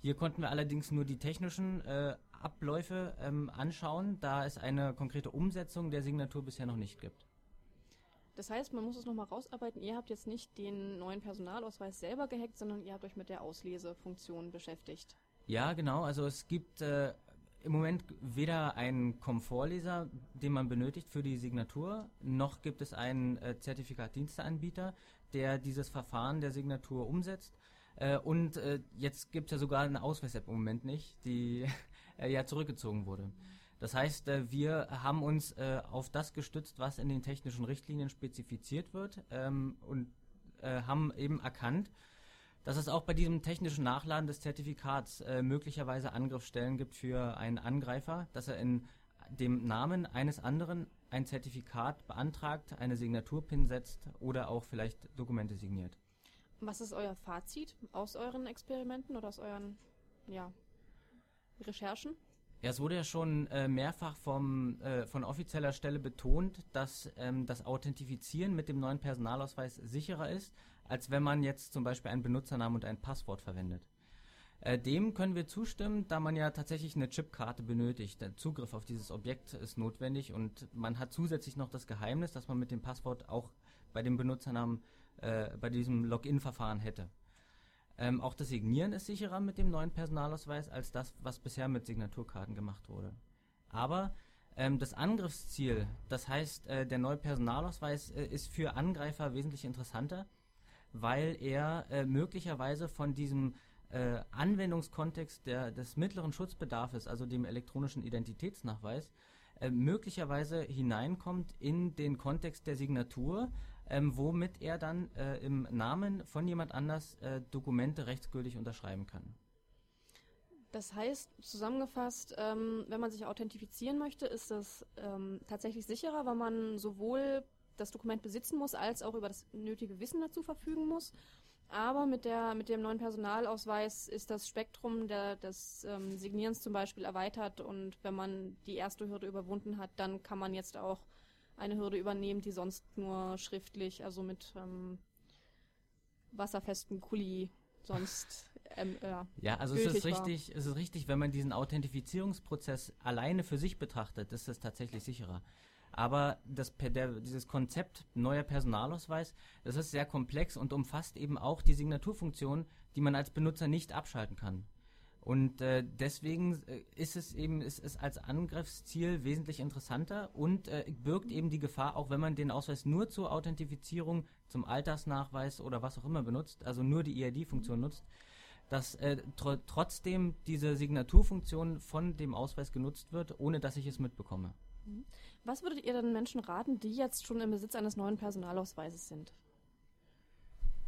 Hier konnten wir allerdings nur die technischen äh, Abläufe ähm, anschauen, da es eine konkrete Umsetzung der Signatur bisher noch nicht gibt.
Das heißt, man muss es nochmal rausarbeiten. Ihr habt jetzt nicht den neuen Personalausweis selber gehackt, sondern ihr habt euch mit der Auslesefunktion beschäftigt.
Ja, genau. Also es gibt äh, im Moment weder einen Komfortleser, den man benötigt für die Signatur, noch gibt es einen äh, Zertifikatdiensteanbieter, der dieses Verfahren der Signatur umsetzt. Äh, und äh, jetzt gibt es ja sogar eine Ausweis-App im Moment nicht, die (laughs) äh, ja zurückgezogen wurde. Das heißt, äh, wir haben uns äh, auf das gestützt, was in den technischen Richtlinien spezifiziert wird ähm, und haben eben erkannt, dass es auch bei diesem technischen Nachladen des Zertifikats äh, möglicherweise Angriffsstellen gibt für einen Angreifer, dass er in dem Namen eines anderen ein Zertifikat beantragt, eine Signaturpin setzt oder auch vielleicht Dokumente signiert.
Was ist euer Fazit aus euren Experimenten oder aus euren ja, Recherchen?
Ja, es wurde ja schon äh, mehrfach vom, äh, von offizieller Stelle betont, dass ähm, das Authentifizieren mit dem neuen Personalausweis sicherer ist, als wenn man jetzt zum Beispiel einen Benutzernamen und ein Passwort verwendet. Äh, dem können wir zustimmen, da man ja tatsächlich eine Chipkarte benötigt. Der Zugriff auf dieses Objekt ist notwendig und man hat zusätzlich noch das Geheimnis, dass man mit dem Passwort auch bei dem Benutzernamen äh, bei diesem Login-Verfahren hätte. Ähm, auch das Signieren ist sicherer mit dem neuen Personalausweis als das, was bisher mit Signaturkarten gemacht wurde. Aber ähm, das Angriffsziel, das heißt, äh, der neue Personalausweis äh, ist für Angreifer wesentlich interessanter, weil er äh, möglicherweise von diesem äh, Anwendungskontext der, des mittleren Schutzbedarfs, also dem elektronischen Identitätsnachweis, äh, möglicherweise hineinkommt in den Kontext der Signatur, ähm, womit er dann äh, im Namen von jemand anders äh, Dokumente rechtsgültig unterschreiben kann.
Das heißt, zusammengefasst, ähm, wenn man sich authentifizieren möchte, ist das ähm, tatsächlich sicherer, weil man sowohl das Dokument besitzen muss, als auch über das nötige Wissen dazu verfügen muss. Aber mit, der, mit dem neuen Personalausweis ist das Spektrum der, des ähm, Signierens zum Beispiel erweitert und wenn man die erste Hürde überwunden hat, dann kann man jetzt auch eine Hürde übernehmen, die sonst nur schriftlich, also mit ähm, wasserfesten Kuli sonst ähm, ja,
ja, also es ist richtig, war. es ist richtig, wenn man diesen Authentifizierungsprozess alleine für sich betrachtet, ist es tatsächlich sicherer. Aber das, der, dieses Konzept neuer Personalausweis, das ist sehr komplex und umfasst eben auch die Signaturfunktion, die man als Benutzer nicht abschalten kann. Und äh, deswegen äh, ist es eben ist es als Angriffsziel wesentlich interessanter und äh, birgt eben die Gefahr, auch wenn man den Ausweis nur zur Authentifizierung, zum Altersnachweis oder was auch immer benutzt, also nur die EID-Funktion nutzt, dass äh, tr trotzdem diese Signaturfunktion von dem Ausweis genutzt wird, ohne dass ich es mitbekomme.
Was würdet ihr den Menschen raten, die jetzt schon im Besitz eines neuen Personalausweises sind?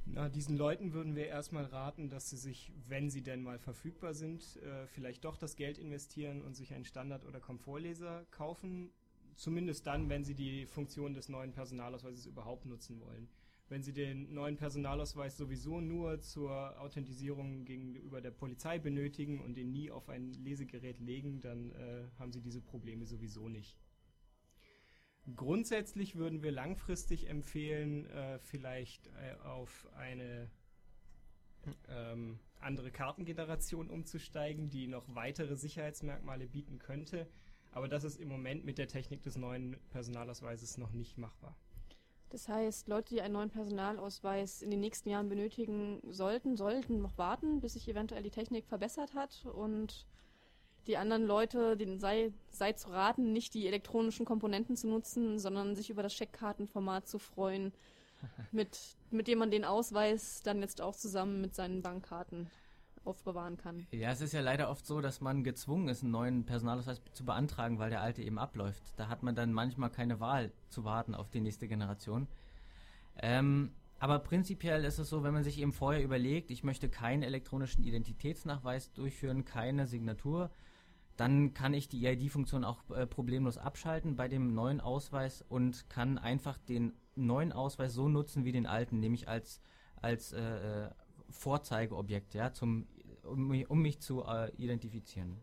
Na, diesen Leuten würden wir erstmal raten, dass sie sich, wenn sie denn mal verfügbar sind, äh, vielleicht doch das Geld investieren und sich einen Standard- oder Komfortleser kaufen. Zumindest dann, wenn sie die Funktion des neuen Personalausweises überhaupt nutzen wollen. Wenn sie den neuen Personalausweis sowieso nur zur Authentisierung gegenüber der Polizei benötigen und den nie auf ein Lesegerät legen, dann äh, haben sie diese Probleme sowieso nicht. Grundsätzlich würden wir langfristig empfehlen, äh, vielleicht äh, auf eine ähm, andere Kartengeneration umzusteigen, die noch weitere Sicherheitsmerkmale bieten könnte. Aber das ist im Moment mit der Technik des neuen Personalausweises noch nicht machbar.
Das heißt, Leute, die einen neuen Personalausweis in den nächsten Jahren benötigen sollten, sollten noch warten, bis sich eventuell die Technik verbessert hat und die anderen Leute, denen sei, sei zu raten, nicht die elektronischen Komponenten zu nutzen, sondern sich über das Scheckkartenformat zu freuen, (laughs) mit, mit dem man den Ausweis dann jetzt auch zusammen mit seinen Bankkarten aufbewahren kann.
Ja, es ist ja leider oft so, dass man gezwungen ist, einen neuen Personalausweis zu beantragen, weil der alte eben abläuft. Da hat man dann manchmal keine Wahl zu warten auf die nächste Generation. Ähm, aber prinzipiell ist es so, wenn man sich eben vorher überlegt, ich möchte keinen elektronischen Identitätsnachweis durchführen, keine Signatur, dann kann ich die EID-Funktion auch äh, problemlos abschalten bei dem neuen Ausweis und kann einfach den neuen Ausweis so nutzen wie den alten, nämlich als, als äh, äh Vorzeigeobjekt, ja, zum, um, um mich zu äh, identifizieren.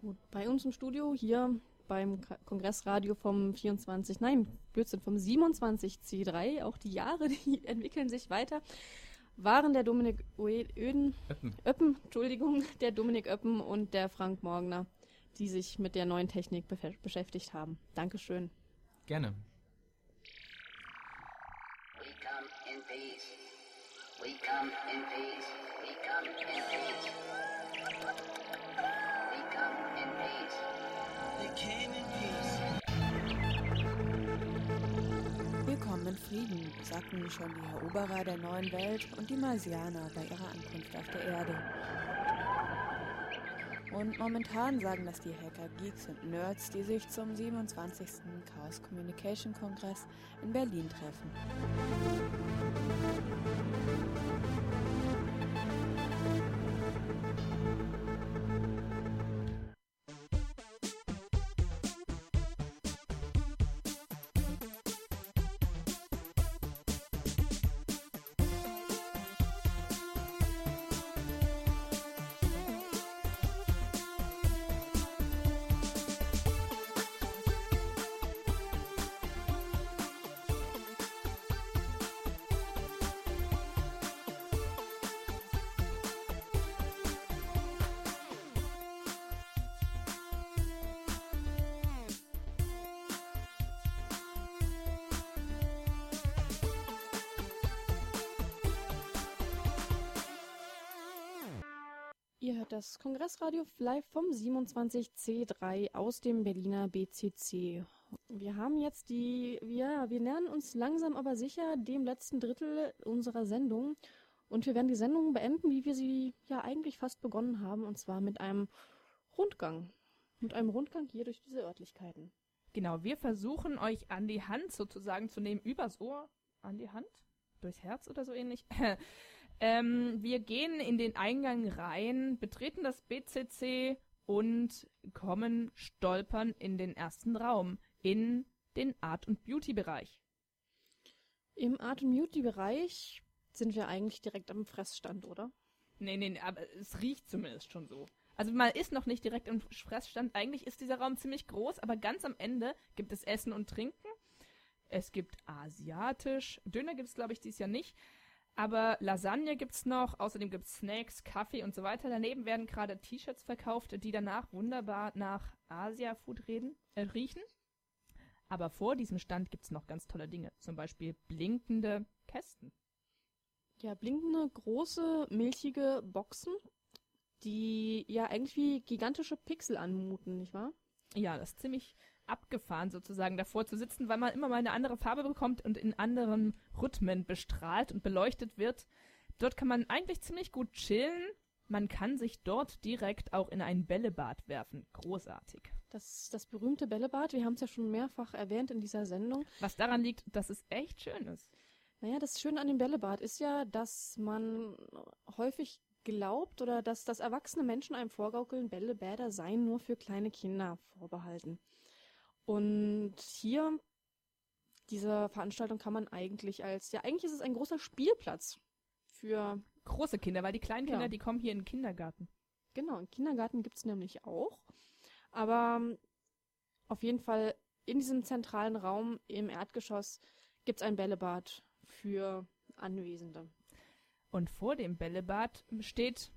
Gut, bei uns im Studio hier beim Kongressradio vom 24, nein, Blödsinn, vom 27C3, auch die Jahre, (laughs) die entwickeln sich weiter waren der Dominik Öden, Öppen. Öppen, Entschuldigung, (laughs) der Dominik Öppen und der Frank Morgner, die sich mit der neuen Technik be beschäftigt haben. Dankeschön.
Gerne.
We come in peace. We come in peace. We come in peace. We come in peace.
They came in peace.
In Frieden, sagten schon die Eroberer der neuen Welt und die Marsianer bei ihrer Ankunft auf der Erde. Und momentan sagen das die Hacker, Geeks und Nerds, die sich zum 27. Chaos Communication Kongress in Berlin treffen.
Ihr hört das Kongressradio live vom 27C3 aus dem Berliner BCC. Wir haben jetzt die, ja, wir nähern uns langsam aber sicher dem letzten Drittel unserer Sendung und wir werden die Sendung beenden, wie wir sie ja eigentlich fast begonnen haben, und zwar mit einem Rundgang. Mit einem Rundgang hier durch diese Örtlichkeiten.
Genau, wir versuchen euch an die Hand sozusagen zu nehmen, übers Ohr, an die Hand, durchs Herz oder so ähnlich. Ähm, wir gehen in den Eingang rein, betreten das BCC und kommen stolpern in den ersten Raum, in den Art- und Beauty-Bereich.
Im Art- und Beauty-Bereich sind wir eigentlich direkt am Fressstand, oder?
Nee, nee, aber es riecht zumindest schon so. Also man ist noch nicht direkt im Fressstand. Eigentlich ist dieser Raum ziemlich groß, aber ganz am Ende gibt es Essen und Trinken. Es gibt asiatisch. Döner gibt es, glaube ich, dieses Jahr nicht. Aber Lasagne gibt's noch. Außerdem gibt's Snacks, Kaffee und so weiter. Daneben werden gerade T-Shirts verkauft, die danach wunderbar nach Asia-Food reden, äh, riechen. Aber vor diesem Stand gibt's noch ganz tolle Dinge. Zum Beispiel blinkende Kästen.
Ja, blinkende, große, milchige Boxen, die ja eigentlich wie gigantische Pixel anmuten, nicht wahr?
Ja, das ist ziemlich abgefahren sozusagen davor zu sitzen, weil man immer mal eine andere Farbe bekommt und in anderen Rhythmen bestrahlt und beleuchtet wird. Dort kann man eigentlich ziemlich gut chillen. Man kann sich dort direkt auch in ein Bällebad werfen. Großartig.
Das, das berühmte Bällebad, wir haben es ja schon mehrfach erwähnt in dieser Sendung.
Was daran liegt, dass es echt schön ist.
Naja, das Schöne an dem Bällebad ist ja, dass man häufig glaubt oder dass, dass erwachsene Menschen einem vorgaukeln, Bällebäder seien nur für kleine Kinder vorbehalten. Und hier, diese Veranstaltung kann man eigentlich als, ja, eigentlich ist es ein großer Spielplatz für
Große Kinder, weil die kleinen Kinder,
Ja.
die kommen hier in den Kindergarten.
Genau, einen Kindergarten gibt's nämlich auch. Aber ähm, auf jeden Fall in diesem zentralen Raum im Erdgeschoss gibt's ein Bällebad für Anwesende.
Und vor dem Bällebad steht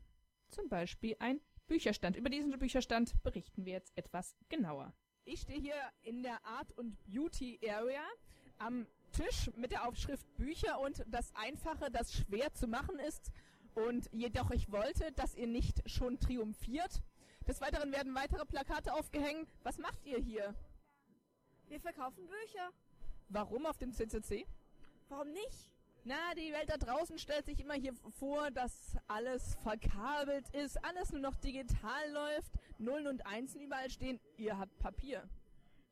zum Beispiel ein Bücherstand. Über diesen Bücherstand berichten wir jetzt etwas genauer. Ich stehe hier in der Art und Beauty Area am Tisch mit der Aufschrift Bücher und das Einfache, das schwer zu machen ist. Und jedoch ich wollte, dass ihr nicht schon triumphiert. Des Weiteren werden weitere Plakate aufgehängt. Was macht ihr hier?
Wir verkaufen Bücher.
Warum auf dem CCC?
Warum nicht?
Na, die Welt da draußen stellt sich immer hier vor, dass alles verkabelt ist, alles nur noch digital läuft, Nullen und Einsen überall stehen. Ihr habt Papier.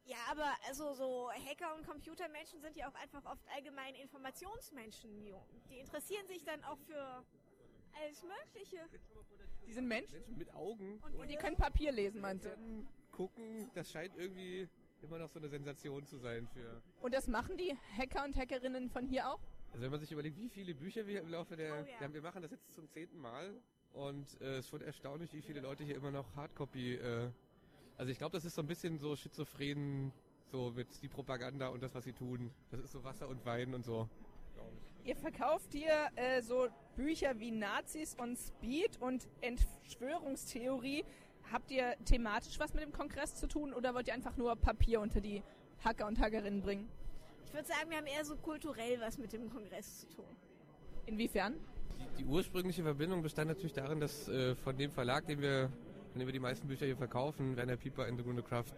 Ja, aber also so Hacker und Computermenschen sind ja auch einfach oft allgemein Informationsmenschen. Die, die interessieren sich dann auch für alles Mögliche.
Die sind Menschen
Menschen mit Augen
und die können Papier lesen, meinst du?
gucken, das scheint irgendwie immer noch so eine Sensation zu sein für.
Und das machen die Hacker und Hackerinnen von hier auch?
Also wenn man sich überlegt, wie viele Bücher wir im Laufe der,
Oh ja.
wir, machen das jetzt zum zehnten Mal und äh, es schon erstaunlich, wie viele Leute hier immer noch Hardcopy. Äh, also ich glaube, das ist so ein bisschen so schizophren, so mit die Propaganda und das, was sie tun. Das ist so Wasser und Wein und so.
Ihr verkauft hier äh, so Bücher wie Nazis und Speed und Entschwörungstheorie. Habt ihr thematisch was mit dem Kongress zu tun oder wollt ihr einfach nur Papier unter die Hacker und Hackerinnen bringen?
Ich würde sagen, wir haben eher so kulturell was mit dem Kongress zu tun.
Inwiefern?
Die ursprüngliche Verbindung bestand natürlich darin, dass äh, von dem Verlag, den wir, von dem wir die meisten Bücher hier verkaufen, Werner Pieper in the Grunde Craft,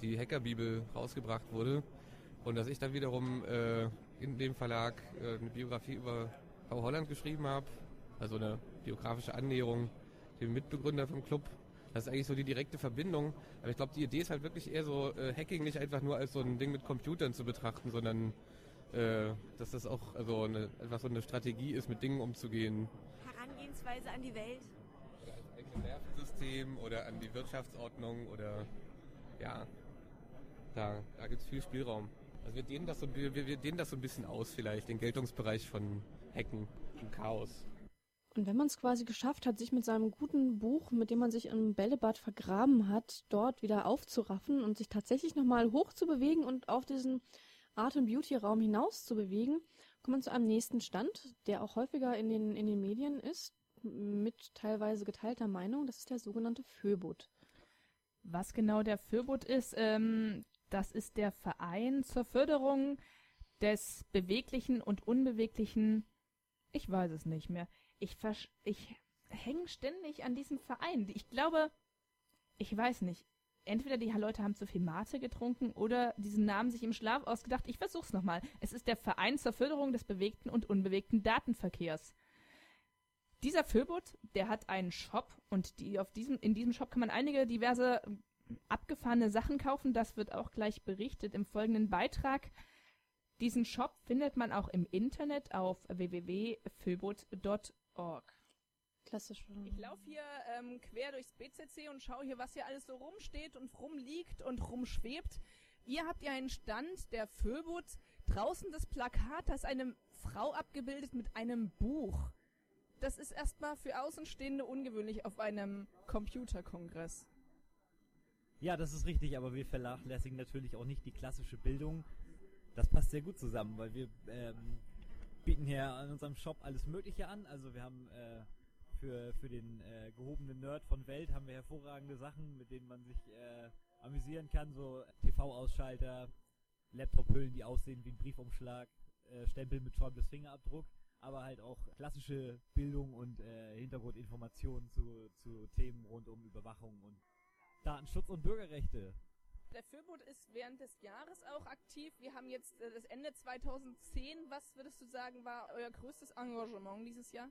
die Hackerbibel rausgebracht wurde. Und dass ich dann wiederum äh, in dem Verlag äh, eine Biografie über Frau Holland geschrieben habe, also eine biografische Annäherung, dem Mitbegründer vom Club. Das ist eigentlich so die direkte Verbindung. Aber ich glaube, die Idee ist halt wirklich eher so, äh, Hacking nicht einfach nur als so ein Ding mit Computern zu betrachten, sondern äh, dass das auch also eine, einfach so eine Strategie ist, mit Dingen umzugehen.
Herangehensweise an die Welt.
Oder als eigenes Nervensystem oder an die Wirtschaftsordnung oder ja, da, da gibt es viel Spielraum. Also wir dehnen, das so, wir, wir dehnen das so ein bisschen aus vielleicht, den Geltungsbereich von Hacken und Chaos.
Und wenn man es quasi geschafft hat, sich mit seinem guten Buch, mit dem man sich im Bällebad vergraben hat, dort wieder aufzuraffen und sich tatsächlich nochmal hoch zu bewegen und auf diesen Art- und Beauty-Raum hinaus zu bewegen, kommt man zu einem nächsten Stand, der auch häufiger in den, in den Medien ist, mit teilweise geteilter Meinung. Das ist der sogenannte Föbot.
Was genau der Föbot ist, ähm, das ist der Verein zur Förderung des beweglichen und unbeweglichen. Ich weiß es nicht mehr. Ich ich hängen ständig an diesem Verein. Ich glaube, ich weiß nicht. Entweder die Leute haben zu viel Mate getrunken oder diesen Namen sich im Schlaf ausgedacht. Ich versuch's nochmal. Es ist der Verein zur Förderung des bewegten und unbewegten Datenverkehrs. Dieser Föbot, der hat einen Shop und die auf diesem, in diesem Shop kann man einige diverse abgefahrene Sachen kaufen. Das wird auch gleich berichtet im folgenden Beitrag. Diesen Shop findet man auch im Internet auf www.föbot.org.
Klassisch.
Ich laufe hier ähm, quer durchs BCC und schaue hier, was hier alles so rumsteht und rumliegt und rumschwebt. Ihr habt ja einen Stand, der Föbot. Draußen das Plakat, da ist eine Frau abgebildet mit einem Buch. Das ist erstmal für Außenstehende ungewöhnlich auf einem Computerkongress.
Ja, das ist richtig, aber wir vernachlässigen natürlich auch nicht die klassische Bildung. Das passt sehr gut zusammen, weil wir ähm, bieten hier an unserem Shop alles Mögliche an. Also wir haben äh, für, für den äh, gehobenen Nerd von Welt haben wir hervorragende Sachen, mit denen man sich äh, amüsieren kann. So TV-Ausschalter, Laptop-Hüllen, die aussehen wie ein Briefumschlag, äh, Stempel mit Schäubles Fingerabdruck, aber halt auch klassische Bildung und äh, Hintergrundinformationen zu, zu Themen rund um Überwachung und Datenschutz und Bürgerrechte.
Der Föbot ist während des Jahres auch aktiv. Wir haben jetzt äh, das Ende 2010. Was würdest du sagen, war euer größtes Engagement dieses Jahr?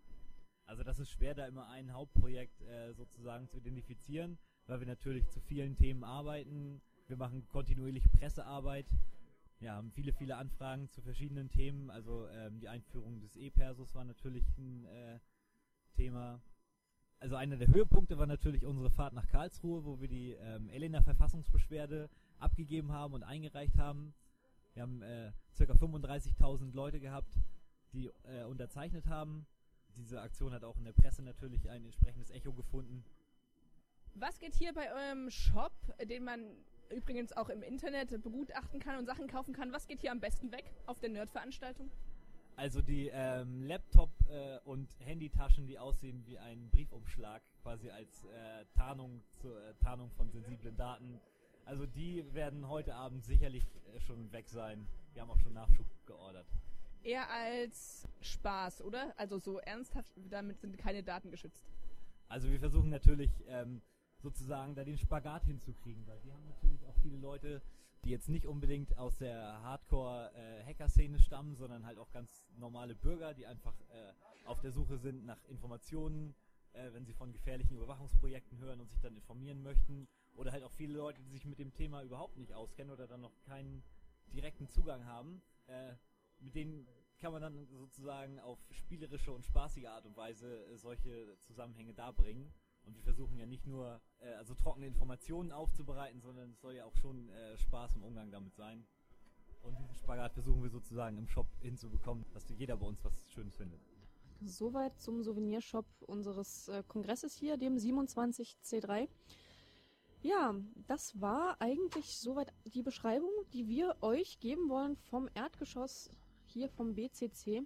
Also das ist schwer, da immer ein Hauptprojekt äh, sozusagen zu identifizieren, weil wir natürlich zu vielen Themen arbeiten. Wir machen kontinuierlich Pressearbeit. Ja, haben viele, viele Anfragen zu verschiedenen Themen. Also ähm, die Einführung des E-Persos war natürlich ein äh, Thema. Also einer der Höhepunkte war natürlich unsere Fahrt nach Karlsruhe, wo wir die ähm, Elena Verfassungsbeschwerde abgegeben haben und eingereicht haben. Wir haben äh, ca. 35.000 Leute gehabt, die äh, unterzeichnet haben diese Aktion hat auch in der Presse natürlich ein entsprechendes Echo gefunden.
Was geht hier bei eurem Shop, den man übrigens auch im Internet begutachten kann und Sachen kaufen kann, was geht hier am besten weg auf der Nerd-Veranstaltung?
Also die ähm, Laptop- äh, und Handytaschen, die aussehen wie ein Briefumschlag, quasi als äh, Tarnung zur äh, Tarnung von sensiblen Daten. Also die werden heute Abend sicherlich äh, schon weg sein. Wir haben auch schon Nachschub geordert
eher als Spaß, oder? Also so ernsthaft, damit sind keine Daten geschützt.
Also wir versuchen natürlich ähm, sozusagen da den Spagat hinzukriegen, weil wir haben natürlich auch viele Leute, die jetzt nicht unbedingt aus der Hardcore-Hacker-Szene äh, stammen, sondern halt auch ganz normale Bürger, die einfach äh, auf der Suche sind nach Informationen, äh, wenn sie von gefährlichen Überwachungsprojekten hören und sich dann informieren möchten. Oder halt auch viele Leute, die sich mit dem Thema überhaupt nicht auskennen oder dann noch keinen direkten Zugang haben. Mit denen kann man dann sozusagen auf spielerische und spaßige Art und Weise solche Zusammenhänge darbringen. Und wir versuchen ja nicht nur äh, also trockene Informationen aufzubereiten, sondern es soll ja auch schon äh, Spaß im Umgang damit sein. Und diesen Spagat versuchen wir sozusagen im Shop hinzubekommen, dass jeder bei uns was Schönes findet.
Soweit zum Souvenirshop unseres äh, Kongresses hier, dem 27C3. Ja, das war eigentlich soweit die Beschreibung, die wir euch geben wollen vom Erdgeschoss hier vom BCC.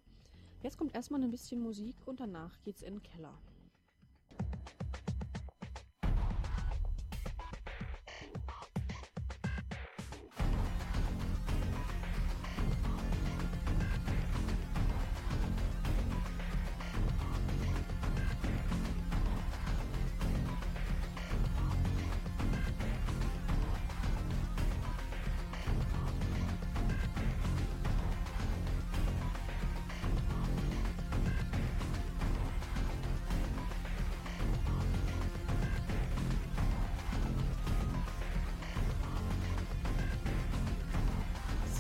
Jetzt kommt erstmal ein bisschen Musik und danach geht's in den Keller.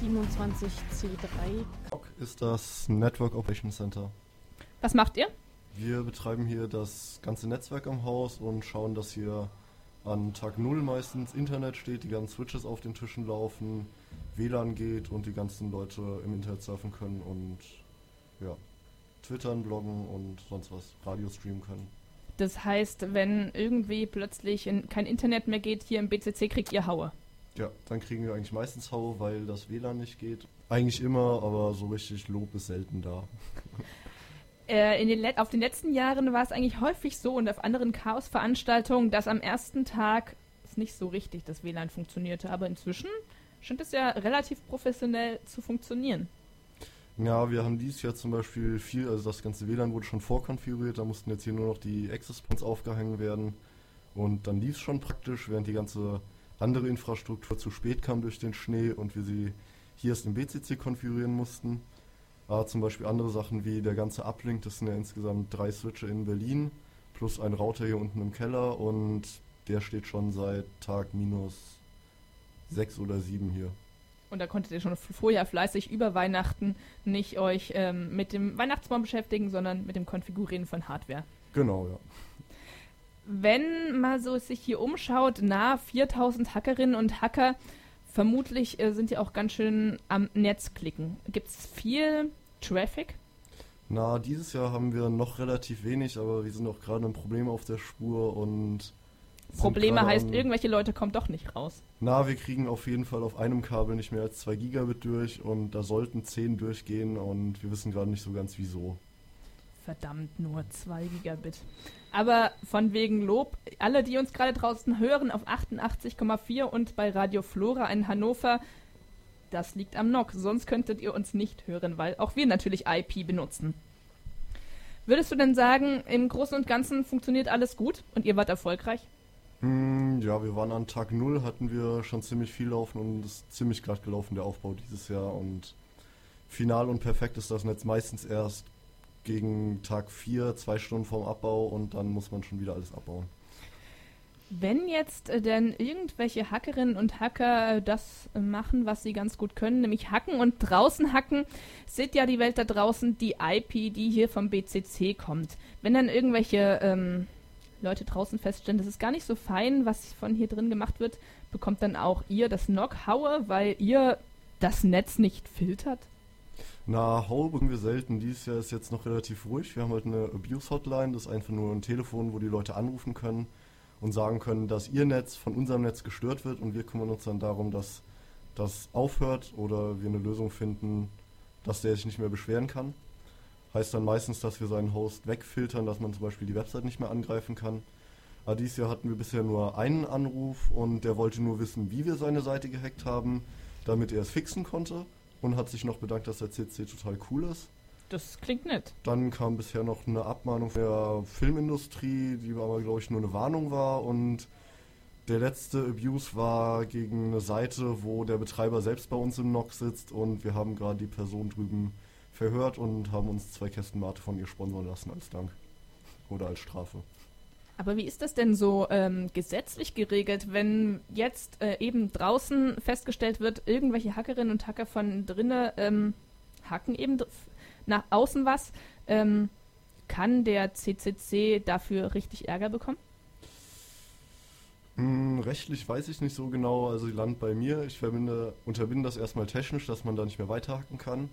27C3.
Ist das Network Operation Center.
Was macht ihr?
Wir betreiben hier das ganze Netzwerk am Haus und schauen, dass hier an Tag 0 meistens Internet steht, die ganzen Switches auf den Tischen laufen, WLAN geht und die ganzen Leute im Internet surfen können und ja, twittern, bloggen und sonst was, Radio streamen können.
Das heißt, wenn irgendwie plötzlich kein Internet mehr geht hier im BCC, kriegt ihr Haue.
Ja, dann kriegen wir eigentlich meistens Hau, weil das WLAN nicht geht. Eigentlich immer, aber so richtig Lob ist selten da. (laughs)
Äh, in den auf den letzten Jahren war es eigentlich häufig so und auf anderen Chaos-Veranstaltungen, dass am ersten Tag es nicht so richtig das WLAN funktionierte. Aber inzwischen scheint es ja relativ professionell zu funktionieren.
Ja, wir haben dies Jahr zum Beispiel viel, also das ganze WLAN wurde schon vorkonfiguriert, da mussten jetzt hier nur noch die Access Points aufgehangen werden und dann lief es schon praktisch, während die ganze andere Infrastruktur zu spät kam durch den Schnee und wir sie hier erst im BCC konfigurieren mussten. Aber zum Beispiel andere Sachen wie der ganze Uplink, das sind ja insgesamt drei Switche in Berlin plus ein Router hier unten im Keller und der steht schon seit Tag minus sechs oder sieben hier.
Und da konntet ihr schon vorher fleißig über Weihnachten nicht euch ähm, mit dem Weihnachtsbaum beschäftigen, sondern mit dem Konfigurieren von Hardware.
Genau, ja.
Wenn man so sich hier umschaut, nah 4000 Hackerinnen und Hacker, vermutlich äh, sind die auch ganz schön am Netz klicken. Gibt es viel Traffic?
Na, dieses Jahr haben wir noch relativ wenig, aber wir sind auch gerade ein Problem auf der Spur und.
Probleme heißt, irgendwelche Leute kommen doch nicht raus.
Na, wir kriegen auf jeden Fall auf einem Kabel nicht mehr als 2 Gigabit durch und da sollten 10 durchgehen und wir wissen gerade nicht so ganz wieso.
Verdammt, nur 2 Gigabit. Aber von wegen Lob, alle, die uns gerade draußen hören, auf 88,4 und bei Radio Flora in Hannover, das liegt am NOC. Sonst könntet ihr uns nicht hören, weil auch wir natürlich IP benutzen. Würdest du denn sagen, im Großen und Ganzen funktioniert alles gut und ihr wart erfolgreich?
Hm, ja, wir waren an Tag 0, hatten wir schon ziemlich viel laufen und es ist ziemlich glatt gelaufen, der Aufbau dieses Jahr. Und final und perfekt ist das Netz meistens erst gegen Tag 4, zwei Stunden vorm Abbau und dann muss man schon wieder alles abbauen.
Wenn jetzt äh, denn irgendwelche Hackerinnen und Hacker äh, das machen, was sie ganz gut können, nämlich hacken und draußen hacken, sieht ja die Welt da draußen die IP, die hier vom BCC kommt. Wenn dann irgendwelche ähm, Leute draußen feststellen, das ist gar nicht so fein, was von hier drin gemacht wird, bekommt dann auch ihr das Knockhaue, weil ihr das Netz nicht filtert?
Na, Haue bekommen wir selten. Dieses Jahr ist jetzt noch relativ ruhig. Wir haben halt eine Abuse-Hotline, das ist einfach nur ein Telefon, wo die Leute anrufen können und sagen können, dass ihr Netz von unserem Netz gestört wird und wir kümmern uns dann darum, dass das aufhört oder wir eine Lösung finden, dass der sich nicht mehr beschweren kann. Heißt dann meistens, dass wir seinen Host wegfiltern, dass man zum Beispiel die Website nicht mehr angreifen kann. Aber dieses Jahr hatten wir bisher nur einen Anruf und der wollte nur wissen, wie wir seine Seite gehackt haben, damit er es fixen konnte und hat sich noch bedankt, dass der CC total cool ist.
Das klingt nett.
Dann kam bisher noch eine Abmahnung der Filmindustrie, die aber, glaube ich, nur eine Warnung war. Und der letzte Abuse war gegen eine Seite, wo der Betreiber selbst bei uns im NOC sitzt. Und wir haben gerade die Person drüben verhört und haben uns zwei Kästen Mate von ihr sponsern lassen als Dank. Oder als Strafe.
Aber wie ist das denn so ähm, gesetzlich geregelt, wenn jetzt äh, eben draußen festgestellt wird, irgendwelche Hackerinnen und Hacker von drinnen ähm, hacken eben nach außen was. Ähm, kann der CCC dafür richtig Ärger bekommen?
Hm, rechtlich weiß ich nicht so genau, also die landet bei mir. Ich verbinde, unterbinde das erstmal technisch, dass man da nicht mehr weiterhacken kann.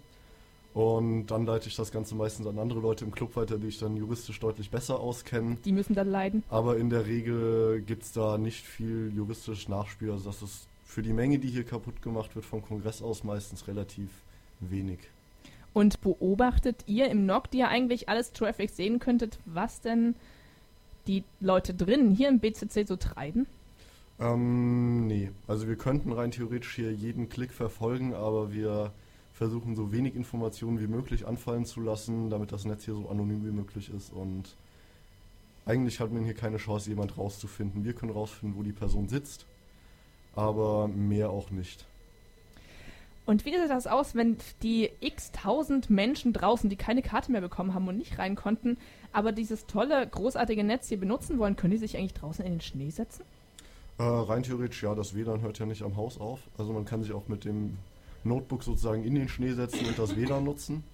Und dann leite ich das Ganze meistens an andere Leute im Club weiter, die ich dann juristisch deutlich besser auskenne.
Die müssen dann leiden.
Aber in der Regel gibt es da nicht viel juristisch Nachspiel. Also das ist für die Menge, die hier kaputt gemacht wird vom Kongress aus, meistens relativ wenig.
Und beobachtet ihr im NOC, die ja eigentlich alles Traffic sehen könntet, was denn die Leute drinnen hier im BCC so treiben?
Ähm, nee. Also wir könnten rein theoretisch hier jeden Klick verfolgen, aber wir versuchen so wenig Informationen wie möglich anfallen zu lassen, damit das Netz hier so anonym wie möglich ist und eigentlich hat man hier keine Chance, jemand rauszufinden. Wir können rausfinden, wo die Person sitzt, aber mehr auch nicht.
Und wie sieht das aus, wenn die x tausend Menschen draußen, die keine Karte mehr bekommen haben und nicht rein konnten, aber dieses tolle, großartige Netz hier benutzen wollen, können die sich eigentlich draußen in den Schnee setzen?
Äh, rein theoretisch ja, das WLAN hört ja nicht am Haus auf. Also man kann sich auch mit dem Notebook sozusagen in den Schnee setzen und das WLAN nutzen.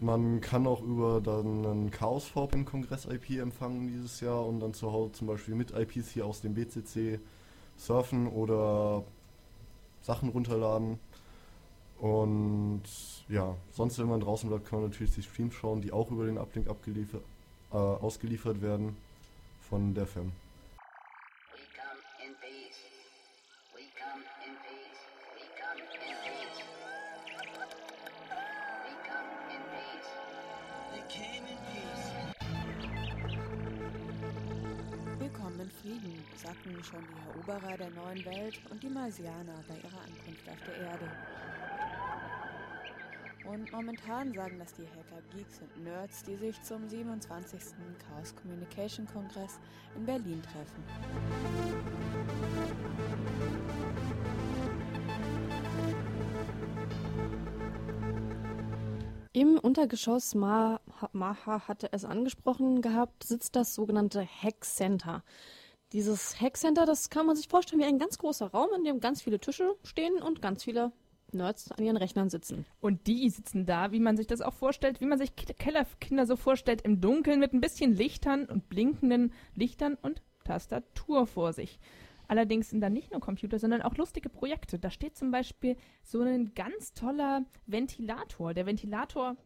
Man kann auch über dann einen Chaos VPN Kongress IP empfangen dieses Jahr und dann zu Hause zum Beispiel mit IPs hier aus dem BCC surfen oder Sachen runterladen. Und ja, sonst, wenn man draußen bleibt, kann man natürlich die Streams schauen, die auch über den Uplink abgeliefert, äh, ausgeliefert werden von der FEM.
Eroberer der neuen Welt und die Marsianer bei ihrer Ankunft auf der Erde. Und momentan sagen das die Hacker, Geeks und Nerds, die sich zum 27. Chaos Communication Kongress in Berlin treffen.
Im Untergeschoss, Ma Maha hatte es angesprochen gehabt, sitzt das sogenannte Hack Center. Dieses Hack Center, das kann man sich vorstellen wie ein ganz großer Raum, in dem ganz viele Tische stehen und ganz viele Nerds an ihren Rechnern sitzen.
Und die sitzen da, wie man sich das auch vorstellt, wie man sich Kellerkinder so vorstellt, im Dunkeln mit ein bisschen Lichtern und blinkenden Lichtern und Tastatur vor sich. Allerdings sind da nicht nur Computer, sondern auch lustige Projekte. Da steht zum Beispiel so ein ganz toller Ventilator. Der Ventilator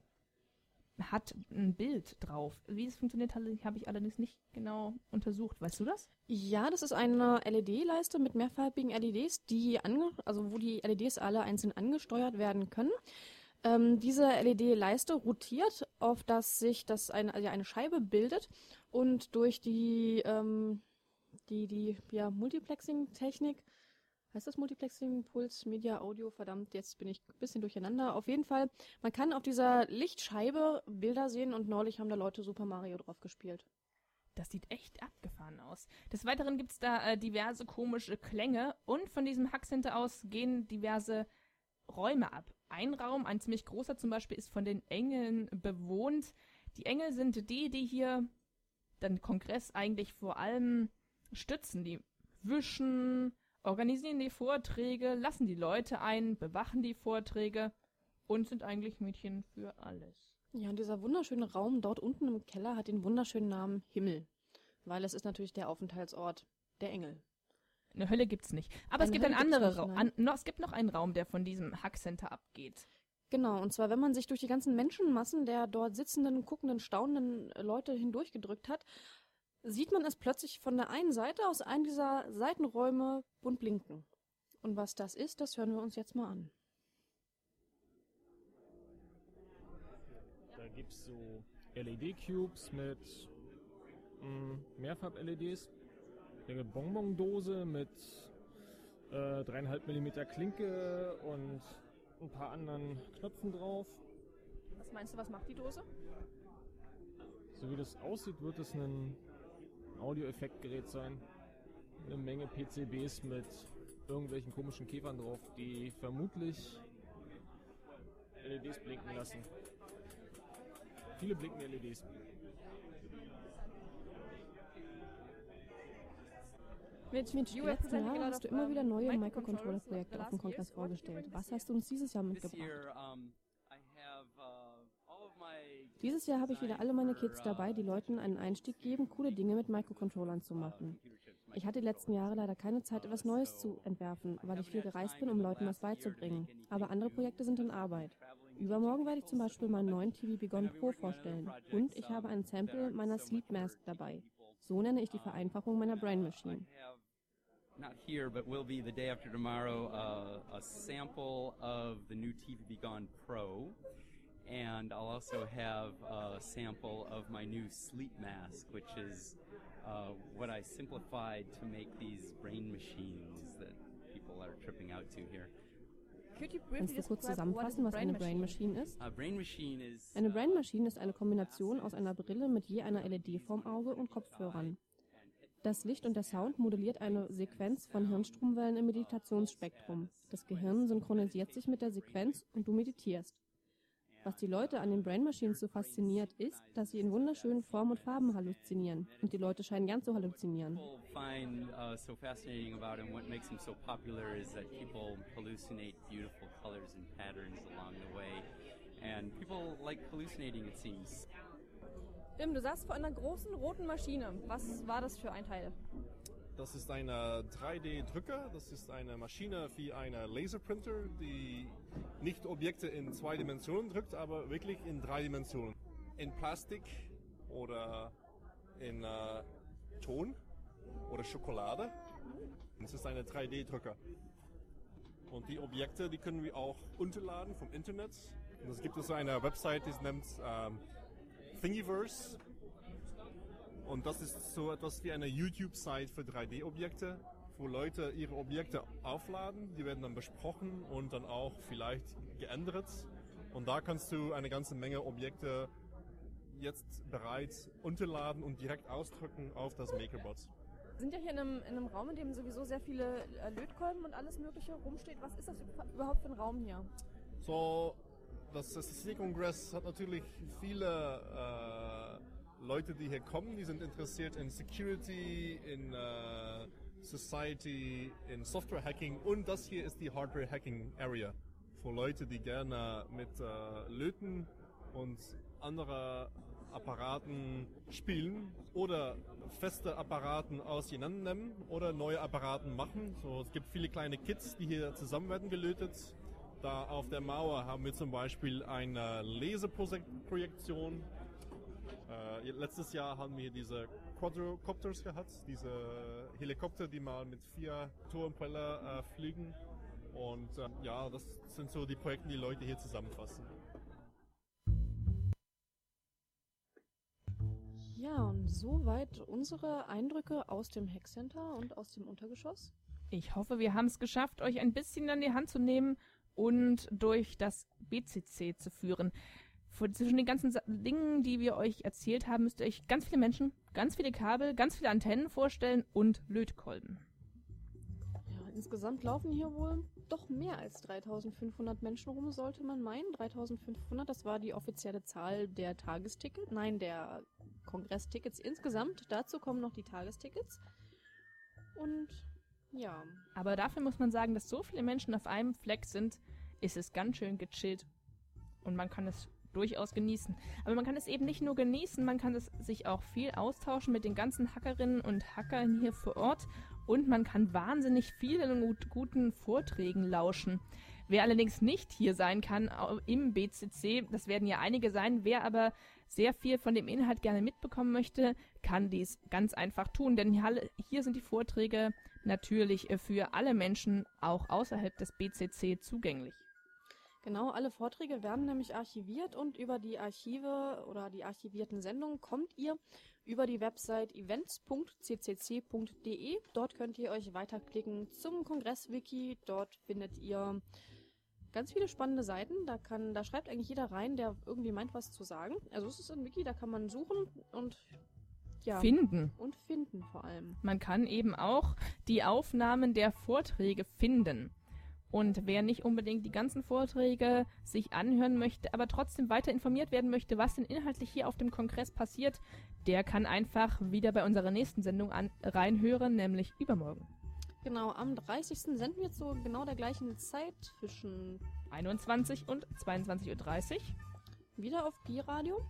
hat ein Bild drauf. Wie es funktioniert, habe ich allerdings nicht genau untersucht. Weißt du das?
Ja, das ist eine LED-Leiste mit mehrfarbigen LEDs, die ange also wo die LEDs alle einzeln angesteuert werden können. Ähm, diese LED-Leiste rotiert, auf dass sich das eine, also eine Scheibe bildet und durch die ähm, die, die ja, Multiplexing-Technik. Heißt das Multiplexing, Puls, Media, Audio? Verdammt, jetzt bin ich ein bisschen durcheinander. Auf jeden Fall, man kann auf dieser Lichtscheibe Bilder sehen und neulich haben da Leute Super Mario drauf gespielt.
Das sieht echt abgefahren aus. Des Weiteren gibt es da äh, diverse komische Klänge und von diesem Hackcenter aus gehen diverse Räume ab. Ein Raum, ein ziemlich großer zum Beispiel, ist von den Engeln bewohnt. Die Engel sind die, die hier den Kongress eigentlich vor allem stützen die, wischen, organisieren die Vorträge, lassen die Leute ein, bewachen die Vorträge und sind eigentlich Mädchen für alles.
Ja, und dieser wunderschöne Raum dort unten im Keller hat den wunderschönen Namen Himmel, weil es ist natürlich der Aufenthaltsort der Engel.
Eine Hölle gibt's nicht. Aber Eine es gibt Hölle einen anderen Raum. An, no, es gibt noch einen Raum, der von diesem Hackcenter abgeht.
Genau, und zwar, wenn man sich durch die ganzen Menschenmassen der dort sitzenden, guckenden, staunenden Leute hindurchgedrückt hat, sieht man es plötzlich von der einen Seite aus einem dieser Seitenräume bunt blinken. Und was das ist, das hören wir uns jetzt mal an.
Da gibt es so LED-Cubes mit mm, Mehrfarb-LEDs. Eine Bonbondose mit äh, 3,5 mm Klinke und ein paar anderen Knöpfen drauf.
Was meinst du, was macht die Dose?
So wie das aussieht, wird es ein Audio-Effektgerät sein. Eine Menge PCBs mit irgendwelchen komischen Käfern drauf, die vermutlich LEDs blinken lassen. Viele blinkende LEDs.
Mit, mit letzten Jahr hast du immer wieder neue Microcontroller-Projekte auf dem Kongress vorgestellt. Was hast du uns dieses Jahr mitgebracht? Dieses Jahr habe ich wieder alle meine Kids dabei, die Leuten einen Einstieg geben, coole Dinge mit Microcontrollern zu machen. Ich hatte die letzten Jahre leider keine Zeit, etwas Neues zu entwerfen, weil ich viel gereist bin, um Leuten was beizubringen. Aber andere Projekte sind in Arbeit. Übermorgen werde ich zum Beispiel meinen neuen TV Begon Pro vorstellen. Und ich habe ein Sample meiner Sleep Mask dabei. So nenne ich die Vereinfachung meiner Brain Machine.
not here, but will be the day after tomorrow, uh, a sample of the new TV Be Gone Pro. And I'll also have a sample of my new sleep mask, which is uh, what I simplified to make these brain machines that people are tripping out to here.
Kannst du kurz zusammenfassen, was eine Brain Machine ist? Eine Brain Machine ist eine Kombination aus einer Brille mit je einer LED vorm Auge und Kopfhörern. Das Licht und der Sound modelliert eine Sequenz von Hirnstromwellen im Meditationsspektrum. Das Gehirn synchronisiert sich mit der Sequenz und du meditierst. Was die Leute an den Brain Machines so fasziniert, ist, dass sie in wunderschönen Formen und Farben halluzinieren. Und die Leute scheinen gern zu halluzinieren.
Uh.
Bim, du saßt vor einer großen roten Maschine. Was war das für ein Teil?
Das ist ein 3D-Drucker, das ist eine Maschine wie eine Laserprinter, die nicht Objekte in zwei Dimensionen drückt, aber wirklich in drei Dimensionen. In Plastik oder in äh, Ton oder Schokolade. Es ist eine 3D-Drucker. Und die Objekte, die können wir auch unterladen vom Internet. Und es gibt so eine Website, die nennt ähm, Thingiverse. Und das ist so etwas wie eine YouTube-Site für 3D-Objekte, wo Leute ihre Objekte aufladen, die werden dann besprochen und dann auch vielleicht geändert. Und da kannst du eine ganze Menge Objekte jetzt bereits unterladen und direkt ausdrücken auf das MakerBot.
Wir sind ja hier in einem, in einem Raum, in dem sowieso sehr viele äh, Lötkolben und alles Mögliche rumsteht. Was ist das überhaupt für ein Raum hier?
So, das SSC-Kongress hat natürlich viele äh, Leute, die hier kommen, die sind interessiert in Security, in äh, Society, in Software Hacking und das hier ist die Hardware Hacking Area für Leute, die gerne mit äh, Löten und andere Apparaten spielen oder feste Apparaten auseinandernehmen oder neue Apparaten machen. So, es gibt viele kleine Kits, die hier zusammen werden gelötet. Da auf der Mauer haben wir zum Beispiel eine Laserprojektion. Äh, letztes Jahr haben wir diese Quadrocopters gehabt, diese Helikopter, die mal mit vier Turmpropeller äh, fliegen. Und äh, ja, das sind so die Projekte, die Leute hier zusammenfassen.
Ja, und soweit unsere Eindrücke aus dem Hackcenter und aus dem Untergeschoss.
Ich hoffe, wir haben es geschafft, euch ein bisschen an die Hand zu nehmen und durch das BCC zu führen. Zwischen den ganzen Dingen, die wir euch erzählt haben, müsst ihr euch ganz viele Menschen, ganz viele Kabel, ganz viele Antennen vorstellen und Lötkolben.
Ja, insgesamt laufen hier wohl doch mehr als 3500 Menschen rum, sollte man meinen. 3500, das war die offizielle Zahl der Tagestickets, nein, der Kongresstickets insgesamt. Dazu kommen noch die Tagestickets. Und ja.
Aber dafür muss man sagen, dass so viele Menschen auf einem Fleck sind, ist es ganz schön gechillt. Und man kann es durchaus genießen. Aber man kann es eben nicht nur genießen, man kann es sich auch viel austauschen mit den ganzen Hackerinnen und Hackern hier vor Ort und man kann wahnsinnig vielen gut, guten Vorträgen lauschen. Wer allerdings nicht hier sein kann im BCC, das werden ja einige sein, wer aber sehr viel von dem Inhalt gerne mitbekommen möchte, kann dies ganz einfach tun, denn hier sind die Vorträge natürlich für alle Menschen auch außerhalb des BCC zugänglich.
Genau, alle Vorträge werden nämlich archiviert und über die Archive oder die archivierten Sendungen kommt ihr über die Website events.ccc.de. Dort könnt ihr euch weiterklicken zum Kongresswiki. Dort findet ihr ganz viele spannende Seiten. Da kann, da schreibt eigentlich jeder rein, der irgendwie meint, was zu sagen. Also es ist ein Wiki, da kann man suchen und ja,
finden.
Und finden vor allem.
Man kann eben auch die Aufnahmen der Vorträge finden. Und wer nicht unbedingt die ganzen Vorträge sich anhören möchte, aber trotzdem weiter informiert werden möchte, was denn inhaltlich hier auf dem Kongress passiert, der kann einfach wieder bei unserer nächsten Sendung an, reinhören, nämlich übermorgen.
Genau, am 30. senden wir zu genau der gleichen Zeit zwischen
21 und 22.30 Uhr.
Wieder auf Pi-Radio.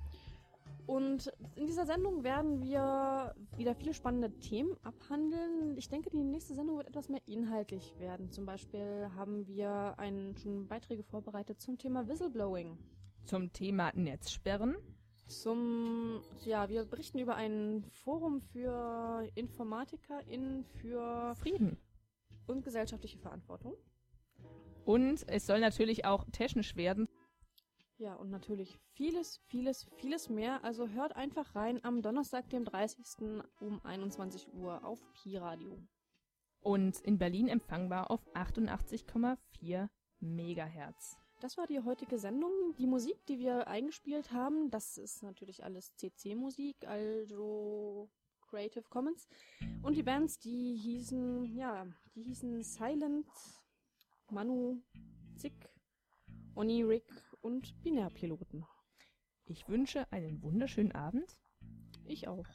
Und in dieser Sendung werden wir wieder viele spannende Themen abhandeln. Ich denke, die nächste Sendung wird etwas mehr inhaltlich werden. Zum Beispiel haben wir einen, schon Beiträge vorbereitet zum Thema Whistleblowing.
Zum Thema Netzsperren.
Zum, ja, wir berichten über ein Forum für InformatikerInnen für
Frieden
und gesellschaftliche Verantwortung.
Und es soll natürlich auch technisch werden.
Ja, und natürlich vieles, vieles, vieles mehr. Also hört einfach rein am Donnerstag, dem 30. um 21 Uhr auf Pi Radio.
Und in Berlin empfangbar auf 88,4 Megahertz.
Das war die heutige Sendung. Die Musik, die wir eingespielt haben, das ist natürlich alles CC-Musik, also Creative Commons. Und die Bands, die hießen, ja, die hießen Silent, Manu, Zick, Oni Rick und Binärpiloten.
Ich wünsche einen wunderschönen Abend.
Ich auch.